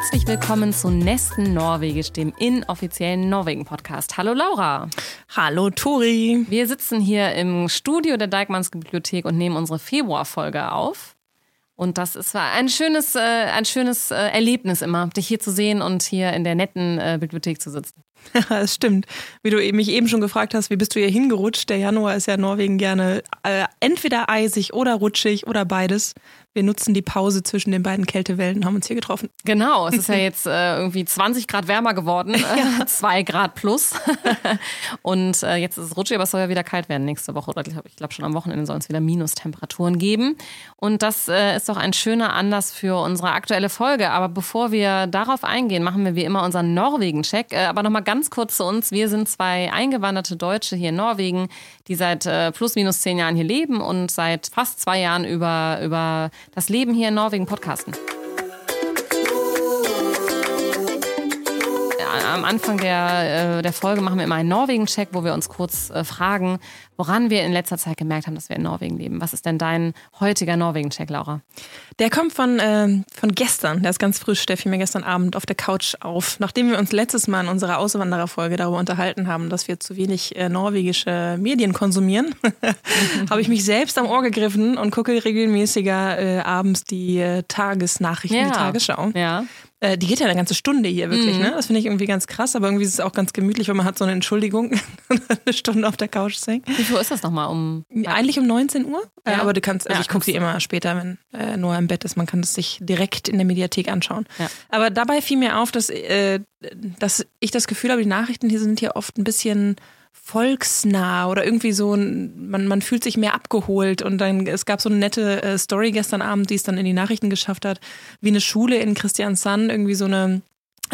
Herzlich willkommen zu Nesten Norwegisch, dem inoffiziellen Norwegen-Podcast. Hallo Laura. Hallo Tori. Wir sitzen hier im Studio der Dijkmanns Bibliothek und nehmen unsere Februarfolge auf. Und das ist ein schönes, äh, ein schönes äh, Erlebnis immer, dich hier zu sehen und hier in der netten äh, Bibliothek zu sitzen. Ja, das stimmt. Wie du mich eben schon gefragt hast, wie bist du hier hingerutscht? Der Januar ist ja in Norwegen gerne äh, entweder eisig oder rutschig oder beides. Wir nutzen die Pause zwischen den beiden Kältewellen haben uns hier getroffen. Genau, es ist ja jetzt äh, irgendwie 20 Grad wärmer geworden, äh, 2 Grad plus. und äh, jetzt ist es rutschig, aber es soll ja wieder kalt werden nächste Woche. Oder ich glaube schon am Wochenende soll es wieder Minustemperaturen geben. Und das äh, ist doch ein schöner Anlass für unsere aktuelle Folge. Aber bevor wir darauf eingehen, machen wir wie immer unseren Norwegen-Check. Äh, aber nochmal ganz kurz zu uns. Wir sind zwei eingewanderte Deutsche hier in Norwegen, die seit äh, plus minus zehn Jahren hier leben und seit fast zwei Jahren über, über das Leben hier in Norwegen podcasten. Am Anfang der, äh, der Folge machen wir immer einen Norwegen-Check, wo wir uns kurz äh, fragen, woran wir in letzter Zeit gemerkt haben, dass wir in Norwegen leben. Was ist denn dein heutiger Norwegen-Check, Laura? Der kommt von, äh, von gestern. Der ist ganz frisch. Der fiel mir gestern Abend auf der Couch auf. Nachdem wir uns letztes Mal in unserer Auswandererfolge darüber unterhalten haben, dass wir zu wenig äh, norwegische Medien konsumieren, habe ich mich selbst am Ohr gegriffen und gucke regelmäßiger äh, abends die äh, Tagesnachrichten, ja. die Tagesschau. Ja. Äh, die geht ja eine ganze Stunde hier wirklich, mhm. ne? Das finde ich irgendwie ganz krass, aber irgendwie ist es auch ganz gemütlich, wenn man hat so eine Entschuldigung, eine Stunde auf der Couch zu hängen. Wie viel ist das nochmal? Um Eigentlich um 19 Uhr. Äh, ja. Äh, aber du kannst, also ja, ich gucke sie immer später, wenn äh, Noah im Bett ist. Man kann es sich direkt in der Mediathek anschauen. Ja. Aber dabei fiel mir auf, dass, äh, dass ich das Gefühl habe, die Nachrichten hier sind hier oft ein bisschen volksnah oder irgendwie so, man, man fühlt sich mehr abgeholt. Und dann, es gab so eine nette äh, Story gestern Abend, die es dann in die Nachrichten geschafft hat, wie eine Schule in Christiansand irgendwie so eine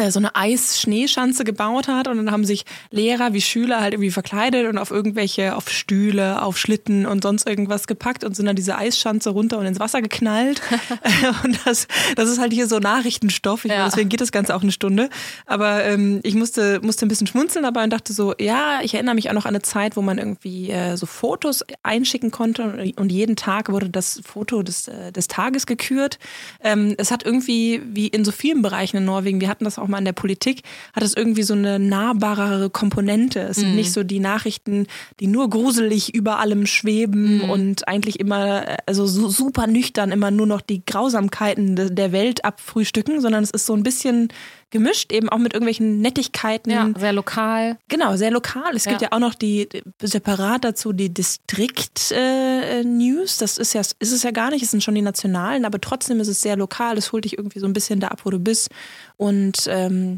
so eine Eis-Schneeschanze gebaut hat und dann haben sich Lehrer wie Schüler halt irgendwie verkleidet und auf irgendwelche, auf Stühle, auf Schlitten und sonst irgendwas gepackt und sind dann diese Eisschanze runter und ins Wasser geknallt. und das, das ist halt hier so Nachrichtenstoff. Ich ja. meine, deswegen geht das Ganze auch eine Stunde. Aber ähm, ich musste, musste ein bisschen schmunzeln dabei und dachte so, ja, ich erinnere mich auch noch an eine Zeit, wo man irgendwie äh, so Fotos einschicken konnte und jeden Tag wurde das Foto des, äh, des Tages gekürt. Ähm, es hat irgendwie, wie in so vielen Bereichen in Norwegen, wir hatten das auch auch mal in der Politik, hat es irgendwie so eine nahbarere Komponente. Es sind mhm. nicht so die Nachrichten, die nur gruselig über allem schweben mhm. und eigentlich immer, also so super nüchtern immer nur noch die Grausamkeiten der Welt abfrühstücken, sondern es ist so ein bisschen gemischt, eben auch mit irgendwelchen Nettigkeiten. Ja, sehr lokal. Genau, sehr lokal. Es ja. gibt ja auch noch die separat dazu die Distrikt äh, News. Das ist ja, ist es ja gar nicht, es sind schon die nationalen, aber trotzdem ist es sehr lokal. Es holt dich irgendwie so ein bisschen da ab, wo du bist. Und ähm,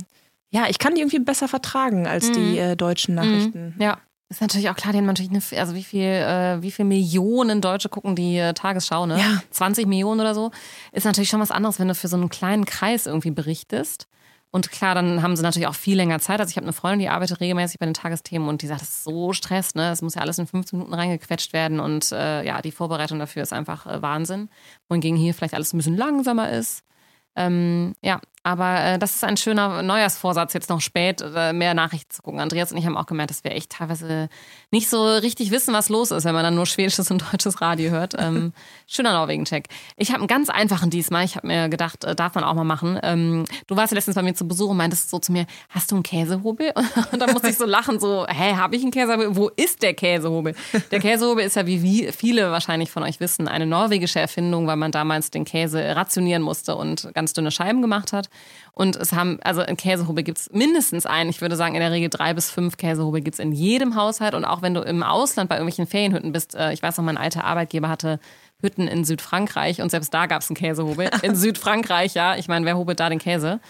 ja, ich kann die irgendwie besser vertragen als mhm. die äh, deutschen Nachrichten. Mhm. Ja. Ist natürlich auch klar, die haben natürlich eine, also wie viel, äh, wie viel Millionen Deutsche gucken die äh, Tagesschau, ne? Ja. 20 Millionen oder so. Ist natürlich schon was anderes, wenn du für so einen kleinen Kreis irgendwie berichtest. Und klar, dann haben sie natürlich auch viel länger Zeit. Also ich habe eine Freundin, die arbeitet regelmäßig bei den Tagesthemen und die sagt, das ist so Stress, ne? Es muss ja alles in 15 Minuten reingequetscht werden und äh, ja, die Vorbereitung dafür ist einfach äh, Wahnsinn. Wohingegen hier vielleicht alles ein bisschen langsamer ist. Ähm, ja, aber äh, das ist ein schöner Neujahrsvorsatz, jetzt noch spät äh, mehr Nachrichten zu gucken. Andreas und ich haben auch gemerkt, dass wir echt teilweise nicht so richtig wissen, was los ist, wenn man dann nur schwedisches und deutsches Radio hört. Ähm, schöner Norwegen-Check. Ich habe einen ganz einfachen diesmal. Ich habe mir gedacht, äh, darf man auch mal machen. Ähm, du warst ja letztens bei mir zu Besuch und meintest so zu mir, hast du einen Käsehobel? Und dann musste ich so lachen, so, hä, habe ich einen Käsehobel? Wo ist der Käsehobel? Der Käsehobel ist ja, wie viele wahrscheinlich von euch wissen, eine norwegische Erfindung, weil man damals den Käse rationieren musste und ganz dünne Scheiben gemacht hat. Und es haben, also ein Käsehobel gibt es mindestens einen. Ich würde sagen, in der Regel drei bis fünf Käsehobel gibt es in jedem Haushalt. Und auch wenn du im Ausland bei irgendwelchen Ferienhütten bist, äh, ich weiß noch, mein alter Arbeitgeber hatte Hütten in Südfrankreich und selbst da gab es einen Käsehobel. In Südfrankreich, ja. Ich meine, wer hobelt da den Käse?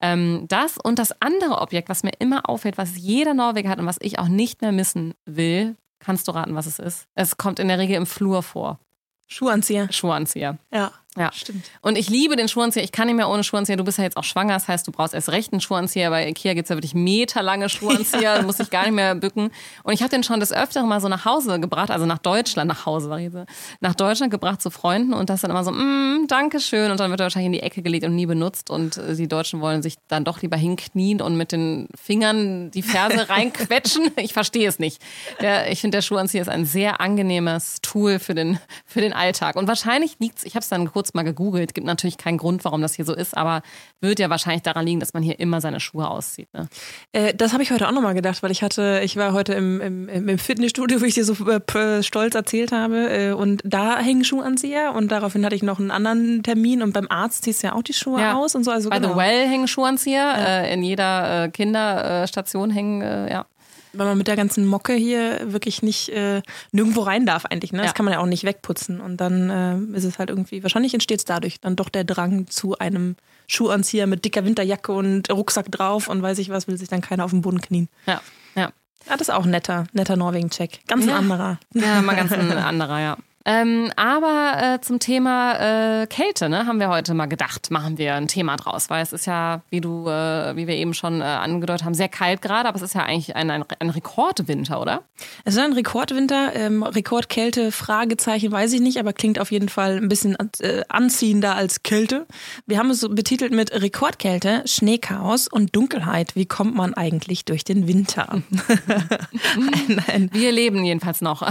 Ähm, das und das andere Objekt, was mir immer auffällt, was jeder Norweger hat und was ich auch nicht mehr missen will, kannst du raten, was es ist? Es kommt in der Regel im Flur vor. Schuhanzieher. Schuhanzieher. Ja. Ja, stimmt. Und ich liebe den Schuhanzieher. Ich kann nicht mehr ohne Schuhanzieher. Du bist ja jetzt auch schwanger, das heißt, du brauchst erst recht einen Schuhanzieher. Bei Ikea gibt es ja wirklich meterlange Schuhanzieher. Ja. Du musst dich gar nicht mehr bücken. Und ich habe den schon das Öfteren mal so nach Hause gebracht, also nach Deutschland, nach Hause, war ich so, nach Deutschland gebracht zu Freunden und das dann immer so, mm, Dankeschön. Und dann wird er wahrscheinlich in die Ecke gelegt und nie benutzt. Und äh, die Deutschen wollen sich dann doch lieber hinknien und mit den Fingern die Ferse reinquetschen. Ich verstehe es nicht. Der, ich finde, der Schuhanzieher ist ein sehr angenehmes Tool für den, für den Alltag. Und wahrscheinlich liegt es, ich habe es dann kurz kurz mal gegoogelt. Gibt natürlich keinen Grund, warum das hier so ist, aber wird ja wahrscheinlich daran liegen, dass man hier immer seine Schuhe auszieht. Ne? Äh, das habe ich heute auch nochmal gedacht, weil ich hatte, ich war heute im, im, im Fitnessstudio, wo ich dir so äh, stolz erzählt habe, äh, und da hängen Schuhanzieher und daraufhin hatte ich noch einen anderen Termin und beim Arzt ziehst du ja auch die Schuhe ja. aus und so. Also By genau. the Well hängen Schuhanzieher, ja. Äh, in jeder äh, Kinderstation hängen, äh, ja weil man mit der ganzen Mocke hier wirklich nicht äh, nirgendwo rein darf eigentlich. Ne? Das ja. kann man ja auch nicht wegputzen. Und dann äh, ist es halt irgendwie, wahrscheinlich entsteht es dadurch dann doch der Drang zu einem Schuhanzieher mit dicker Winterjacke und Rucksack drauf und weiß ich was, will sich dann keiner auf den Boden knien. Ja, ja. Ja, das ist auch netter, netter Norwegen-Check. Ganz ein ja. anderer. Ja, mal ganz ein anderer, ja. Ähm, aber äh, zum Thema äh, Kälte, ne, haben wir heute mal gedacht, machen wir ein Thema draus, weil es ist ja, wie du, äh, wie wir eben schon äh, angedeutet haben, sehr kalt gerade, aber es ist ja eigentlich ein, ein, ein Rekordwinter, oder? Es ist ein Rekordwinter, ähm, Rekordkälte, Fragezeichen, weiß ich nicht, aber klingt auf jeden Fall ein bisschen äh, anziehender als Kälte. Wir haben es so betitelt mit Rekordkälte, Schneechaos und Dunkelheit. Wie kommt man eigentlich durch den Winter? ein, ein wir leben jedenfalls noch.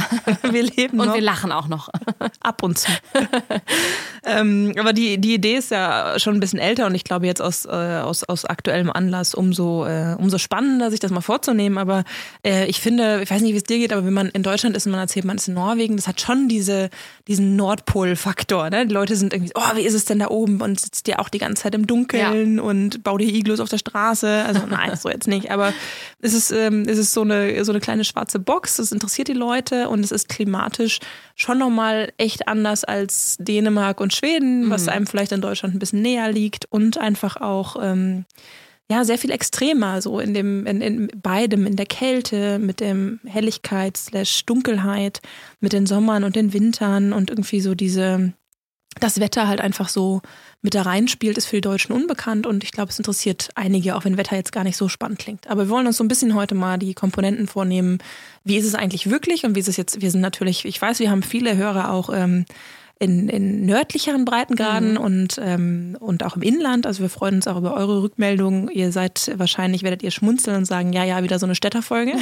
wir leben und noch. Und wir lachen auch noch noch. Ab und zu. ähm, aber die, die Idee ist ja schon ein bisschen älter und ich glaube jetzt aus, äh, aus, aus aktuellem Anlass umso, äh, umso spannender, sich das mal vorzunehmen. Aber äh, ich finde, ich weiß nicht, wie es dir geht, aber wenn man in Deutschland ist und man erzählt, man ist in Norwegen, das hat schon diese, diesen Nordpol-Faktor. Ne? Die Leute sind irgendwie, oh, wie ist es denn da oben? Und sitzt dir auch die ganze Zeit im Dunkeln ja. und baut dir Iglus auf der Straße. Also nein, so jetzt nicht. Aber es ist, ähm, es ist so, eine, so eine kleine schwarze Box, das interessiert die Leute und es ist klimatisch schon nochmal echt anders als Dänemark und Schweden, was mhm. einem vielleicht in Deutschland ein bisschen näher liegt und einfach auch ähm, ja sehr viel extremer so in dem in, in beidem in der Kälte mit dem Helligkeit slash Dunkelheit mit den Sommern und den Wintern und irgendwie so diese das Wetter halt einfach so mit da reinspielt, ist für die Deutschen unbekannt und ich glaube, es interessiert einige, auch wenn Wetter jetzt gar nicht so spannend klingt. Aber wir wollen uns so ein bisschen heute mal die Komponenten vornehmen. Wie ist es eigentlich wirklich und wie ist es jetzt? Wir sind natürlich, ich weiß, wir haben viele Hörer auch ähm, in, in nördlicheren Breitengraden mhm. und, ähm, und auch im Inland. Also wir freuen uns auch über eure Rückmeldungen. Ihr seid wahrscheinlich, werdet ihr schmunzeln und sagen, ja, ja, wieder so eine Städterfolge.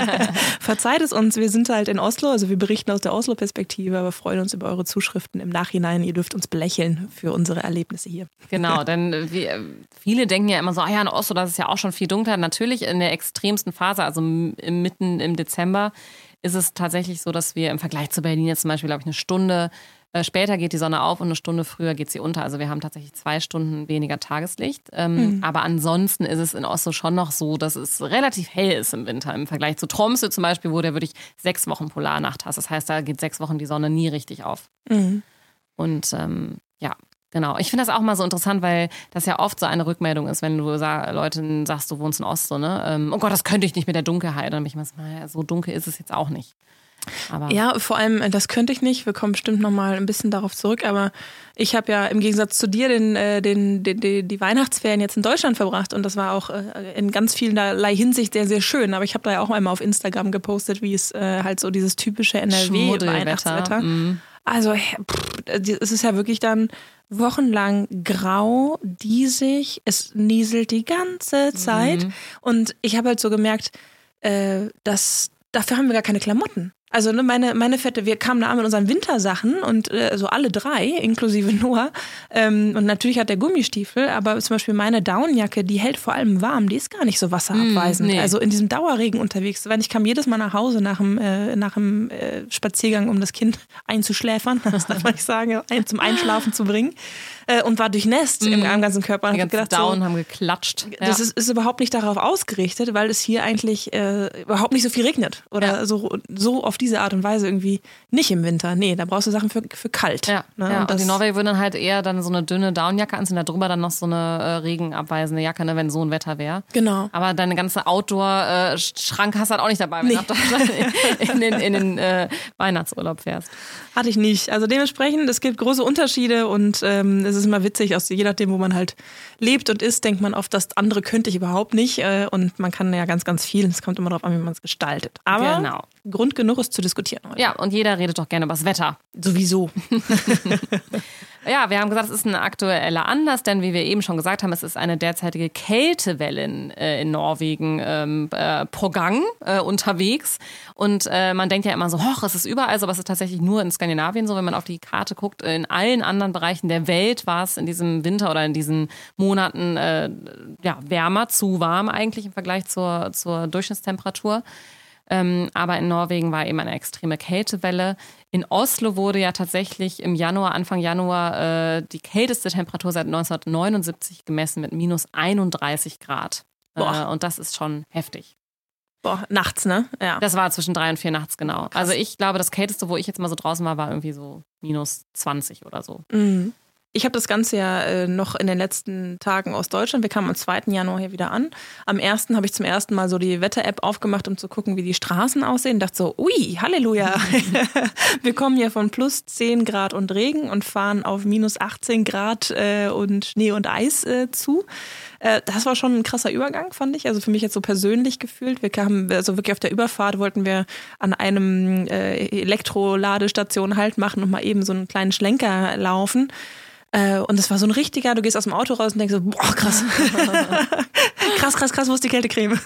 Verzeiht es uns, wir sind halt in Oslo, also wir berichten aus der Oslo-Perspektive, aber freuen uns über eure Zuschriften im Nachhinein. Ihr dürft uns belächeln für unsere Erlebnisse hier. Genau, denn wir, viele denken ja immer so, ah ja, in Oslo, das ist ja auch schon viel dunkler. Natürlich in der extremsten Phase, also mitten im Dezember, ist es tatsächlich so, dass wir im Vergleich zu Berlin jetzt zum Beispiel, glaube ich, eine Stunde äh, später geht die Sonne auf und eine Stunde früher geht sie unter. Also wir haben tatsächlich zwei Stunden weniger Tageslicht. Ähm, mhm. Aber ansonsten ist es in Oslo schon noch so, dass es relativ hell ist im Winter. Im Vergleich zu Tromsø zum Beispiel, wo du wirklich sechs Wochen Polarnacht hast. Das heißt, da geht sechs Wochen die Sonne nie richtig auf. Mhm. Und ähm, ja, Genau. Ich finde das auch mal so interessant, weil das ja oft so eine Rückmeldung ist, wenn du sag, Leuten sagst, du wohnst in Oslo, ne? Ähm, oh Gott, das könnte ich nicht mit der Dunkelheit. Dann bin ich mal so, naja, so dunkel ist es jetzt auch nicht. Aber ja, vor allem, äh, das könnte ich nicht. Wir kommen bestimmt nochmal ein bisschen darauf zurück. Aber ich habe ja im Gegensatz zu dir den, äh, den, den, den, die Weihnachtsferien jetzt in Deutschland verbracht. Und das war auch äh, in ganz vielerlei Hinsicht sehr, sehr schön. Aber ich habe da ja auch einmal auf Instagram gepostet, wie es halt so dieses typische NRW-Weihnachtswetter. Mhm. Also, pff, es ist ja wirklich dann wochenlang grau, diesig. Es nieselt die ganze Zeit. Mhm. Und ich habe halt so gemerkt, äh, dass dafür haben wir gar keine Klamotten. Also ne, meine, meine Fette, wir kamen da an mit unseren Wintersachen und äh, so alle drei, inklusive Noah. Ähm, und natürlich hat der Gummistiefel, aber zum Beispiel meine Downjacke, die hält vor allem warm, die ist gar nicht so wasserabweisend. Mm, nee. Also in diesem Dauerregen unterwegs. Weil ich kam jedes Mal nach Hause nach dem, äh, nach dem äh, Spaziergang, um das Kind einzuschläfern, das darf man nicht sagen, ein, zum Einschlafen zu bringen äh, und war durchnässt mm. im, am ganzen Körper. Die ganzen gedacht, Down so, haben geklatscht. Das ja. ist, ist, überhaupt nicht darauf ausgerichtet, weil es hier eigentlich äh, überhaupt nicht so viel regnet. Oder ja. so, so auf diese Art und Weise irgendwie nicht im Winter. Nee, da brauchst du Sachen für, für kalt. Ja, ne? ja. und, und die Norweger würden dann halt eher dann so eine dünne Downjacke anziehen, darüber dann noch so eine äh, regenabweisende Jacke, ne, wenn so ein Wetter wäre. Genau. Aber deine ganze Outdoor-Schrank hast du halt auch nicht dabei, wenn nee. du in den, in den äh, Weihnachtsurlaub fährst. Hatte ich nicht. Also dementsprechend, es gibt große Unterschiede und ähm, es ist immer witzig, aus, je nachdem, wo man halt lebt und ist, denkt man oft, das andere könnte ich überhaupt nicht. Äh, und man kann ja ganz, ganz viel. Es kommt immer darauf an, wie man es gestaltet. Aber genau. Grund genug ist zu diskutieren heute. Ja, und jeder redet doch gerne über das Wetter. Sowieso. Ja, wir haben gesagt, es ist ein aktueller Anlass, denn wie wir eben schon gesagt haben, es ist eine derzeitige Kältewelle in, äh, in Norwegen ähm, äh, pro Gang äh, unterwegs. Und äh, man denkt ja immer so, hoch, es ist überall so, aber es ist tatsächlich nur in Skandinavien so, wenn man auf die Karte guckt. In allen anderen Bereichen der Welt war es in diesem Winter oder in diesen Monaten äh, ja, wärmer, zu warm eigentlich im Vergleich zur, zur Durchschnittstemperatur. Ähm, aber in Norwegen war eben eine extreme Kältewelle. In Oslo wurde ja tatsächlich im Januar, Anfang Januar, äh, die kälteste Temperatur seit 1979 gemessen mit minus 31 Grad. Äh, und das ist schon heftig. Boah, nachts, ne? Ja. Das war zwischen drei und vier nachts, genau. Krass. Also ich glaube, das kälteste, wo ich jetzt mal so draußen war, war irgendwie so minus 20 oder so. Mhm. Ich habe das Ganze ja äh, noch in den letzten Tagen aus Deutschland. Wir kamen am 2. Januar hier wieder an. Am 1. habe ich zum ersten Mal so die Wetter-App aufgemacht, um zu gucken, wie die Straßen aussehen. dachte so, ui, Halleluja. wir kommen hier von plus 10 Grad und Regen und fahren auf minus 18 Grad äh, und Schnee und Eis äh, zu. Äh, das war schon ein krasser Übergang, fand ich. Also für mich jetzt so persönlich gefühlt. Wir kamen, also wirklich auf der Überfahrt wollten wir an einem äh, Elektroladestation halt machen und mal eben so einen kleinen Schlenker laufen. Äh, und es war so ein richtiger, du gehst aus dem Auto raus und denkst so, boah, krass. krass, krass, krass, wo ist die Kältecreme?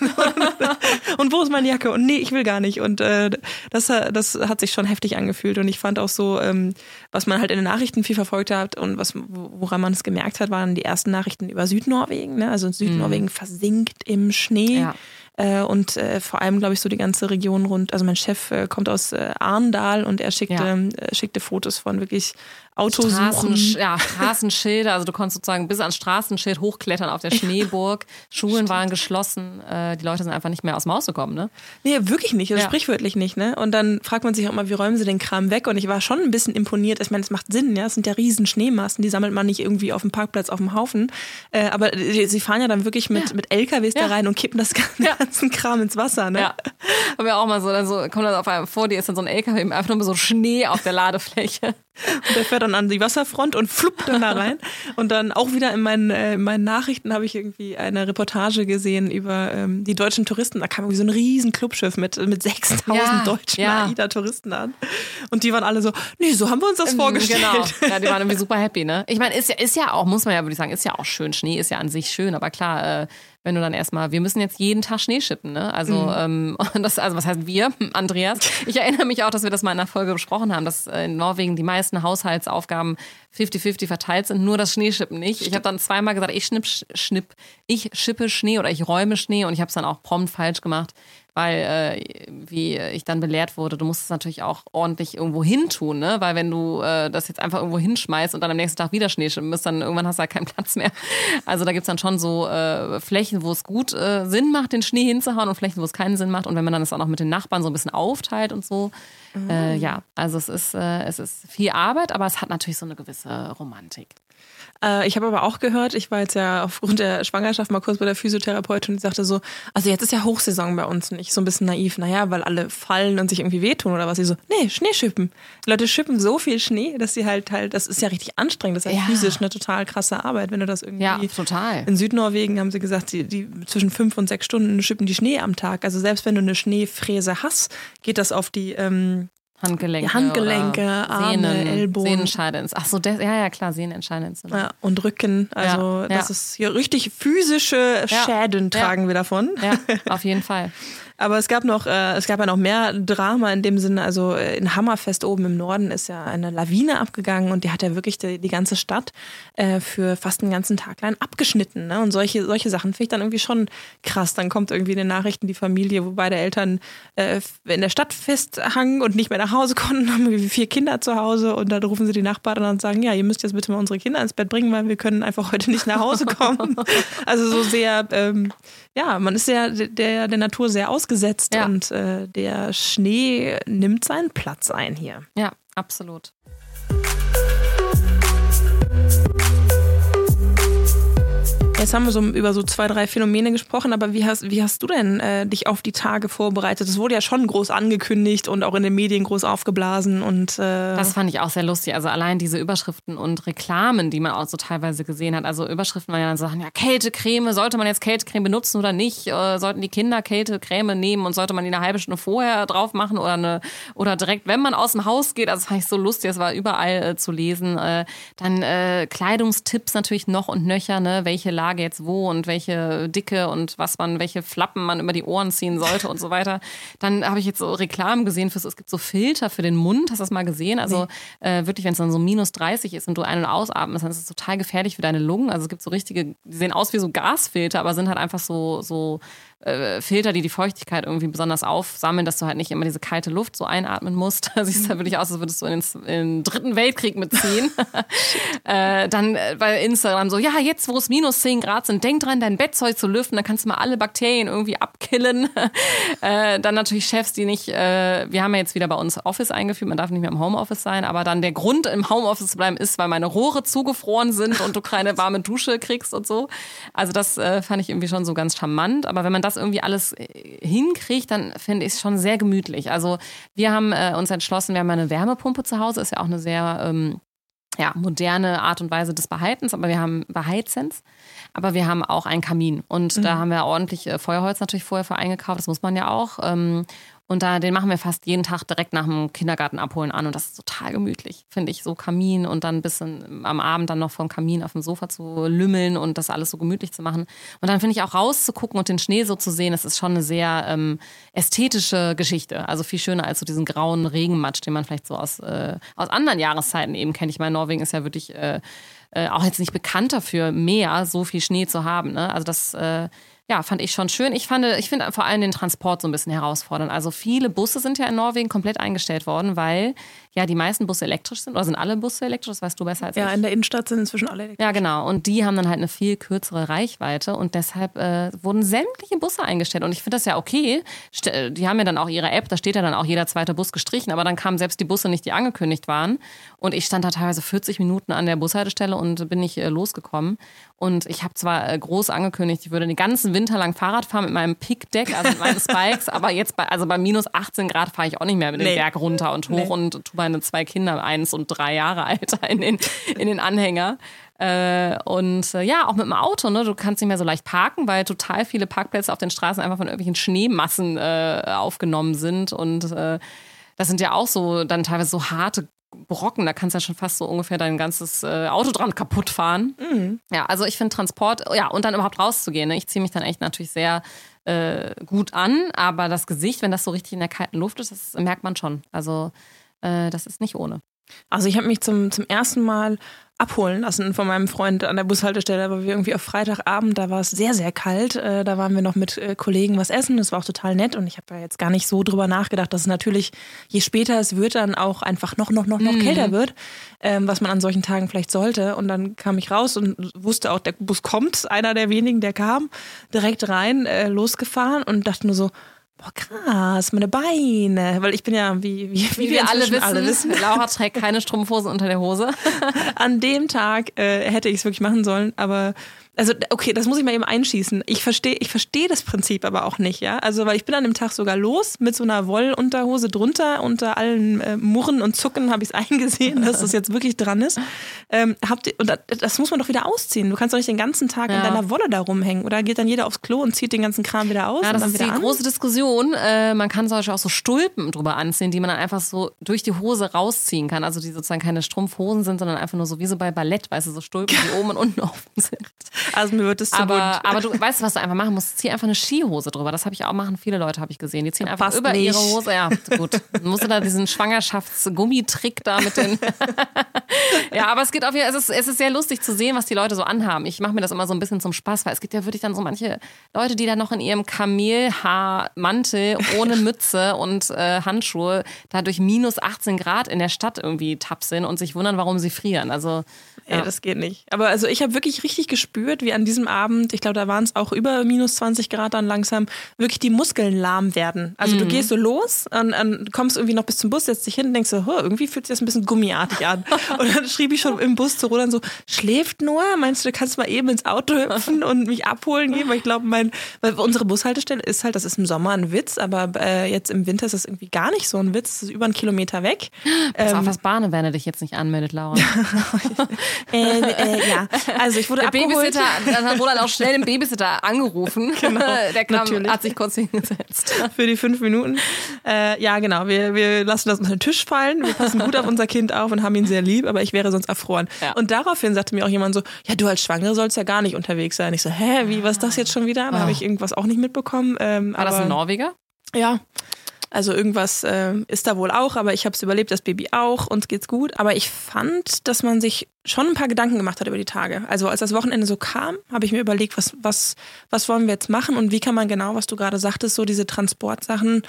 und wo ist meine Jacke? Und nee, ich will gar nicht. Und äh, das, das hat sich schon heftig angefühlt. Und ich fand auch so, ähm, was man halt in den Nachrichten viel verfolgt hat und was, woran man es gemerkt hat, waren die ersten Nachrichten über Südnorwegen. Ne? Also Südnorwegen mhm. versinkt im Schnee. Ja. Äh, und äh, vor allem, glaube ich, so die ganze Region rund. Also mein Chef äh, kommt aus äh, Arndal und er schickte, ja. Äh, schickte Fotos von wirklich Autosuchen. Straßen, ja, Straßenschilder, also du konntest sozusagen bis ans Straßenschild hochklettern auf der Schneeburg. Schulen Stimmt. waren geschlossen, äh, die Leute sind einfach nicht mehr aus dem Haus gekommen, ne? Nee, wirklich nicht, also ja. sprichwörtlich nicht, ne? Und dann fragt man sich auch mal, wie räumen sie den Kram weg? Und ich war schon ein bisschen imponiert. Ich meine, es macht Sinn, ja, es sind ja riesen Schneemassen, die sammelt man nicht irgendwie auf dem Parkplatz auf dem Haufen. Äh, aber sie fahren ja dann wirklich mit, ja. mit LKWs ja. da rein und kippen das ganzen Kram ins Wasser, ne? Ja. Haben wir auch mal so, dann so, kommt das auf einmal vor dir ist dann so ein LKW einfach nur so Schnee auf der Ladefläche. Und der fährt dann an die Wasserfront und fluppt dann da rein. Und dann auch wieder in meinen, äh, in meinen Nachrichten habe ich irgendwie eine Reportage gesehen über ähm, die deutschen Touristen. Da kam irgendwie so ein riesen Clubschiff mit, mit 6000 ja, deutschen ja. AIDA-Touristen an. Und die waren alle so, nee, so haben wir uns das ähm, vorgestellt. Genau. Ja, die waren irgendwie super happy, ne? Ich meine, ist ja, ist ja auch, muss man ja, würde ich sagen, ist ja auch schön. Schnee ist ja an sich schön, aber klar, äh, wenn du dann erstmal, wir müssen jetzt jeden Tag Schnee schippen, ne? Also, mhm. ähm, das, also was heißt wir, Andreas? Ich erinnere mich auch, dass wir das mal in einer Folge besprochen haben, dass in Norwegen die meisten Haushaltsaufgaben 50-50 verteilt sind, nur das Schneeschippen nicht. Ich habe dann zweimal gesagt, ich schnipp, schnipp, ich schippe Schnee oder ich räume Schnee und ich habe es dann auch prompt falsch gemacht weil, äh, wie ich dann belehrt wurde, du musst es natürlich auch ordentlich irgendwo hin tun, ne? Weil wenn du äh, das jetzt einfach irgendwo hinschmeißt und dann am nächsten Tag wieder Schnee schippen musst, dann irgendwann hast du halt keinen Platz mehr. Also da gibt's dann schon so äh, Flächen, wo es gut äh, Sinn macht, den Schnee hinzuhauen und Flächen, wo es keinen Sinn macht. Und wenn man dann das auch noch mit den Nachbarn so ein bisschen aufteilt und so, mhm. äh, ja, also es ist, äh, es ist viel Arbeit, aber es hat natürlich so eine gewisse Romantik. Äh, ich habe aber auch gehört, ich war jetzt ja aufgrund der Schwangerschaft mal kurz bei der Physiotherapeutin und die sagte so, also jetzt ist ja Hochsaison bei uns und ich so ein bisschen naiv, naja, weil alle fallen und sich irgendwie wehtun oder was. Sie so, nee, Schneeschippen. Die Leute schippen so viel Schnee, dass sie halt halt, das ist ja richtig anstrengend, das ist ja, ja. physisch eine total krasse Arbeit, wenn du das irgendwie. Ja, total. In Südnorwegen haben sie gesagt, die, die zwischen fünf und sechs Stunden schippen die Schnee am Tag. Also selbst wenn du eine Schneefräse hast, geht das auf die ähm, Handgelenke, ja, Handgelenke Arme, Sehnen, Ellbogen. Sehnenscheidenentzündung. Ach so, ja, ja, klar, Sehnenentscheidungsentzündung. Ja, und Rücken. Also, ja, das ist hier richtig physische Schäden tragen wir davon. Ja, auf jeden Fall. Aber es gab noch, äh, es gab ja noch mehr Drama in dem Sinne. Also äh, in Hammerfest oben im Norden ist ja eine Lawine abgegangen und die hat ja wirklich die, die ganze Stadt äh, für fast einen ganzen Tag lang abgeschnitten. Ne? Und solche, solche Sachen finde ich dann irgendwie schon krass. Dann kommt irgendwie in den Nachrichten die Familie, wo beide Eltern äh, in der Stadt festhangen und nicht mehr nach Hause konnten, haben irgendwie vier Kinder zu Hause und dann rufen sie die Nachbarn an und sagen, ja, ihr müsst jetzt bitte mal unsere Kinder ins Bett bringen, weil wir können einfach heute nicht nach Hause kommen. also so sehr, ähm, ja, man ist ja der, der Natur sehr aus ausgesetzt ja. und äh, der Schnee nimmt seinen Platz ein hier. Ja, absolut. Jetzt haben wir so über so zwei, drei Phänomene gesprochen, aber wie hast, wie hast du denn äh, dich auf die Tage vorbereitet? Es wurde ja schon groß angekündigt und auch in den Medien groß aufgeblasen und äh Das fand ich auch sehr lustig. Also allein diese Überschriften und Reklamen, die man auch so teilweise gesehen hat. Also Überschriften waren ja dann Sachen, ja, Kältecreme, sollte man jetzt Kältecreme benutzen oder nicht? Äh, sollten die Kinder Kältecreme nehmen und sollte man die eine halbe Stunde vorher drauf machen oder eine oder direkt, wenn man aus dem Haus geht? Also das fand ich so lustig, es war überall äh, zu lesen. Äh, dann Kleidungstipps natürlich noch und nöcher, ne? Welche Lage jetzt wo und welche Dicke und was man, welche Flappen man über die Ohren ziehen sollte und so weiter. Dann habe ich jetzt so Reklamen gesehen für es gibt so Filter für den Mund. Hast du das mal gesehen? Also nee. äh, wirklich, wenn es dann so minus 30 ist und du ein- und ausatmest, dann ist es total gefährlich für deine Lungen. Also es gibt so richtige, die sehen aus wie so Gasfilter, aber sind halt einfach so, so äh, Filter, die die Feuchtigkeit irgendwie besonders aufsammeln, dass du halt nicht immer diese kalte Luft so einatmen musst. Da siehst du halt wirklich aus, als würdest du in den, in den dritten Weltkrieg mitziehen. äh, dann äh, bei Instagram so, ja, jetzt wo es minus 10 Grad sind, denk dran, dein Bettzeug zu lüften, dann kannst du mal alle Bakterien irgendwie abkillen. äh, dann natürlich Chefs, die nicht, äh, wir haben ja jetzt wieder bei uns Office eingeführt, man darf nicht mehr im Homeoffice sein, aber dann der Grund, im Homeoffice zu bleiben, ist, weil meine Rohre zugefroren sind und du keine warme Dusche kriegst und so. Also das äh, fand ich irgendwie schon so ganz charmant. Aber wenn man das irgendwie alles äh, hinkriegt, dann finde ich es schon sehr gemütlich. Also wir haben äh, uns entschlossen, wir haben eine Wärmepumpe zu Hause, ist ja auch eine sehr ähm, ja, moderne Art und Weise des Beheizens, aber wir haben Beheizens, aber wir haben auch einen Kamin und mhm. da haben wir ordentlich äh, Feuerholz natürlich vorher für eingekauft, das muss man ja auch. Ähm, und da, den machen wir fast jeden Tag direkt nach dem Kindergarten abholen an. Und das ist total gemütlich, finde ich. So Kamin und dann ein bisschen am Abend dann noch vom Kamin auf dem Sofa zu lümmeln und das alles so gemütlich zu machen. Und dann finde ich auch rauszugucken und den Schnee so zu sehen, das ist schon eine sehr ähm, ästhetische Geschichte. Also viel schöner als so diesen grauen Regenmatsch, den man vielleicht so aus, äh, aus anderen Jahreszeiten eben kennt. Ich meine, Norwegen ist ja wirklich äh, äh, auch jetzt nicht bekannt dafür, mehr so viel Schnee zu haben. Ne? Also das äh, ja, fand ich schon schön. Ich fand, ich finde vor allem den Transport so ein bisschen herausfordernd. Also viele Busse sind ja in Norwegen komplett eingestellt worden, weil ja die meisten Busse elektrisch sind. Oder sind alle Busse elektrisch? Das weißt du besser als ja, ich. Ja, in der Innenstadt sind inzwischen alle elektrisch. Ja, genau. Und die haben dann halt eine viel kürzere Reichweite und deshalb äh, wurden sämtliche Busse eingestellt. Und ich finde das ja okay. Die haben ja dann auch ihre App, da steht ja dann auch jeder zweite Bus gestrichen, aber dann kamen selbst die Busse nicht, die angekündigt waren. Und ich stand da teilweise 40 Minuten an der Bushaltestelle und bin nicht äh, losgekommen. Und ich habe zwar äh, groß angekündigt, ich würde den ganzen Winter lang Fahrrad fahren mit meinem Pickdeck, also mit meinen Spikes, aber jetzt bei, also bei minus 18 Grad fahre ich auch nicht mehr mit dem nee. Berg runter und hoch nee. und tue meine zwei Kinder, eins und drei Jahre alt, in den, in den Anhänger. Äh, und äh, ja, auch mit dem Auto, ne? Du kannst nicht mehr so leicht parken, weil total viele Parkplätze auf den Straßen einfach von irgendwelchen Schneemassen äh, aufgenommen sind. Und äh, das sind ja auch so dann teilweise so harte Brocken, da kannst du ja schon fast so ungefähr dein ganzes äh, Auto dran kaputt fahren. Mhm. Ja, also ich finde Transport, ja, und dann überhaupt rauszugehen. Ne? Ich ziehe mich dann echt natürlich sehr äh, gut an, aber das Gesicht, wenn das so richtig in der kalten Luft ist, das merkt man schon. Also äh, das ist nicht ohne. Also ich habe mich zum, zum ersten Mal abholen lassen von meinem Freund an der Bushaltestelle, weil wir irgendwie auf Freitagabend, da war es sehr, sehr kalt. Äh, da waren wir noch mit äh, Kollegen was essen. Das war auch total nett und ich habe da jetzt gar nicht so drüber nachgedacht, dass es natürlich, je später es wird, dann auch einfach noch, noch, noch, noch mhm. kälter wird, ähm, was man an solchen Tagen vielleicht sollte. Und dann kam ich raus und wusste auch, der Bus kommt, einer der wenigen, der kam, direkt rein, äh, losgefahren und dachte nur so, Boah, krass, meine Beine. Weil ich bin ja, wie, wie, wie, wie wir alle wissen, alle wissen, Laura trägt keine Strumpfhose unter der Hose. An dem Tag äh, hätte ich es wirklich machen sollen, aber also okay, das muss ich mal eben einschießen. Ich verstehe ich verstehe das Prinzip aber auch nicht, ja? Also, weil ich bin an dem Tag sogar los mit so einer Wollunterhose drunter, unter allen äh, Murren und Zucken habe ich es eingesehen, dass das jetzt wirklich dran ist. Ähm, habt ihr, und das, das, muss man doch wieder ausziehen. Du kannst doch nicht den ganzen Tag ja. in deiner Wolle da rumhängen oder geht dann jeder aufs Klo und zieht den ganzen Kram wieder aus ja, das und dann ist die an? große Diskussion. Äh, man kann zum Beispiel auch so Stulpen drüber anziehen, die man dann einfach so durch die Hose rausziehen kann. Also die sozusagen keine Strumpfhosen sind, sondern einfach nur so wie so bei Ballett, weißt du, so Stulpen, die oben und unten offen sind. Also mir wird es zu aber, aber du weißt, was du einfach machen musst. Zieh einfach eine Skihose drüber. Das habe ich auch machen. Viele Leute habe ich gesehen. Die ziehen einfach Passt über nicht. ihre Hose. Ja, gut. Dann musst du da diesen Schwangerschaftsgummitrick da mit den. ja, aber es geht auf jeden Fall. Es ist, es ist sehr lustig zu sehen, was die Leute so anhaben. Ich mache mir das immer so ein bisschen zum Spaß, weil es gibt ja wirklich dann so manche Leute, die dann noch in ihrem Kamelhaarmantel ohne Mütze und äh, Handschuhe da durch minus 18 Grad in der Stadt irgendwie tapseln und sich wundern, warum sie frieren. Also ja. Ey, das geht nicht. Aber also ich habe wirklich richtig gespürt, gespürt, wie an diesem Abend, ich glaube, da waren es auch über minus 20 Grad dann langsam, wirklich die Muskeln lahm werden. Also mhm. du gehst so los und, und, kommst irgendwie noch bis zum Bus, setzt dich hin und denkst so, irgendwie fühlt sich das ein bisschen gummiartig an. und dann schrieb ich schon im Bus zu Roland so, schläft nur? Meinst du, du kannst mal eben ins Auto hüpfen und mich abholen gehen? Weil ich glaube, mein, weil unsere Bushaltestelle ist halt, das ist im Sommer ein Witz, aber äh, jetzt im Winter ist das irgendwie gar nicht so ein Witz. Es ist über einen Kilometer weg. Pass ähm, auf, dass Bahnewerner dich jetzt nicht anmeldet, Laura. äh, äh, ja, also ich wurde der abgeholt. Babysitter, dann hat Roland auch schnell den Babysitter angerufen. Genau, der kam, natürlich. hat sich kurz hingesetzt. Für die fünf Minuten. Äh, ja, genau. Wir, wir lassen das unter den Tisch fallen. Wir passen gut auf unser Kind auf und haben ihn sehr lieb, aber ich wäre sonst erfroren. Ja. Und daraufhin sagte mir auch jemand so, ja, du als Schwangere sollst ja gar nicht unterwegs sein. Ich so, hä, wie, was ist das jetzt schon wieder? Da habe ich irgendwas auch nicht mitbekommen. Ähm, War aber, das ein Norweger? Ja. Also irgendwas äh, ist da wohl auch, aber ich habe es überlebt, das Baby auch, uns geht's gut. Aber ich fand, dass man sich schon ein paar Gedanken gemacht hat über die Tage. Also als das Wochenende so kam, habe ich mir überlegt, was, was, was wollen wir jetzt machen und wie kann man genau, was du gerade sagtest, so diese Transportsachen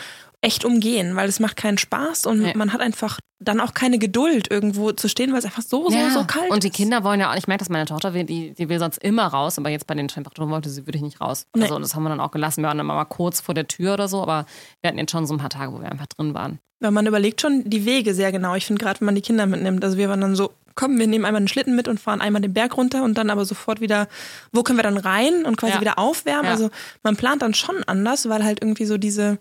echt umgehen, weil es macht keinen Spaß und nee. man hat einfach dann auch keine Geduld, irgendwo zu stehen, weil es einfach so, so, ja. so kalt ist. Und die Kinder wollen ja auch, ich merke, dass meine Tochter will, die, die will sonst immer raus, aber jetzt bei den Temperaturen wollte sie wirklich nicht raus. Nee. Also das haben wir dann auch gelassen. Wir waren dann mal kurz vor der Tür oder so, aber wir hatten jetzt schon so ein paar Tage, wo wir einfach drin waren. Weil man überlegt schon die Wege sehr genau. Ich finde gerade, wenn man die Kinder mitnimmt, also wir waren dann so, komm, wir nehmen einmal den Schlitten mit und fahren einmal den Berg runter und dann aber sofort wieder, wo können wir dann rein und quasi ja. wieder aufwärmen. Ja. Also man plant dann schon anders, weil halt irgendwie so diese,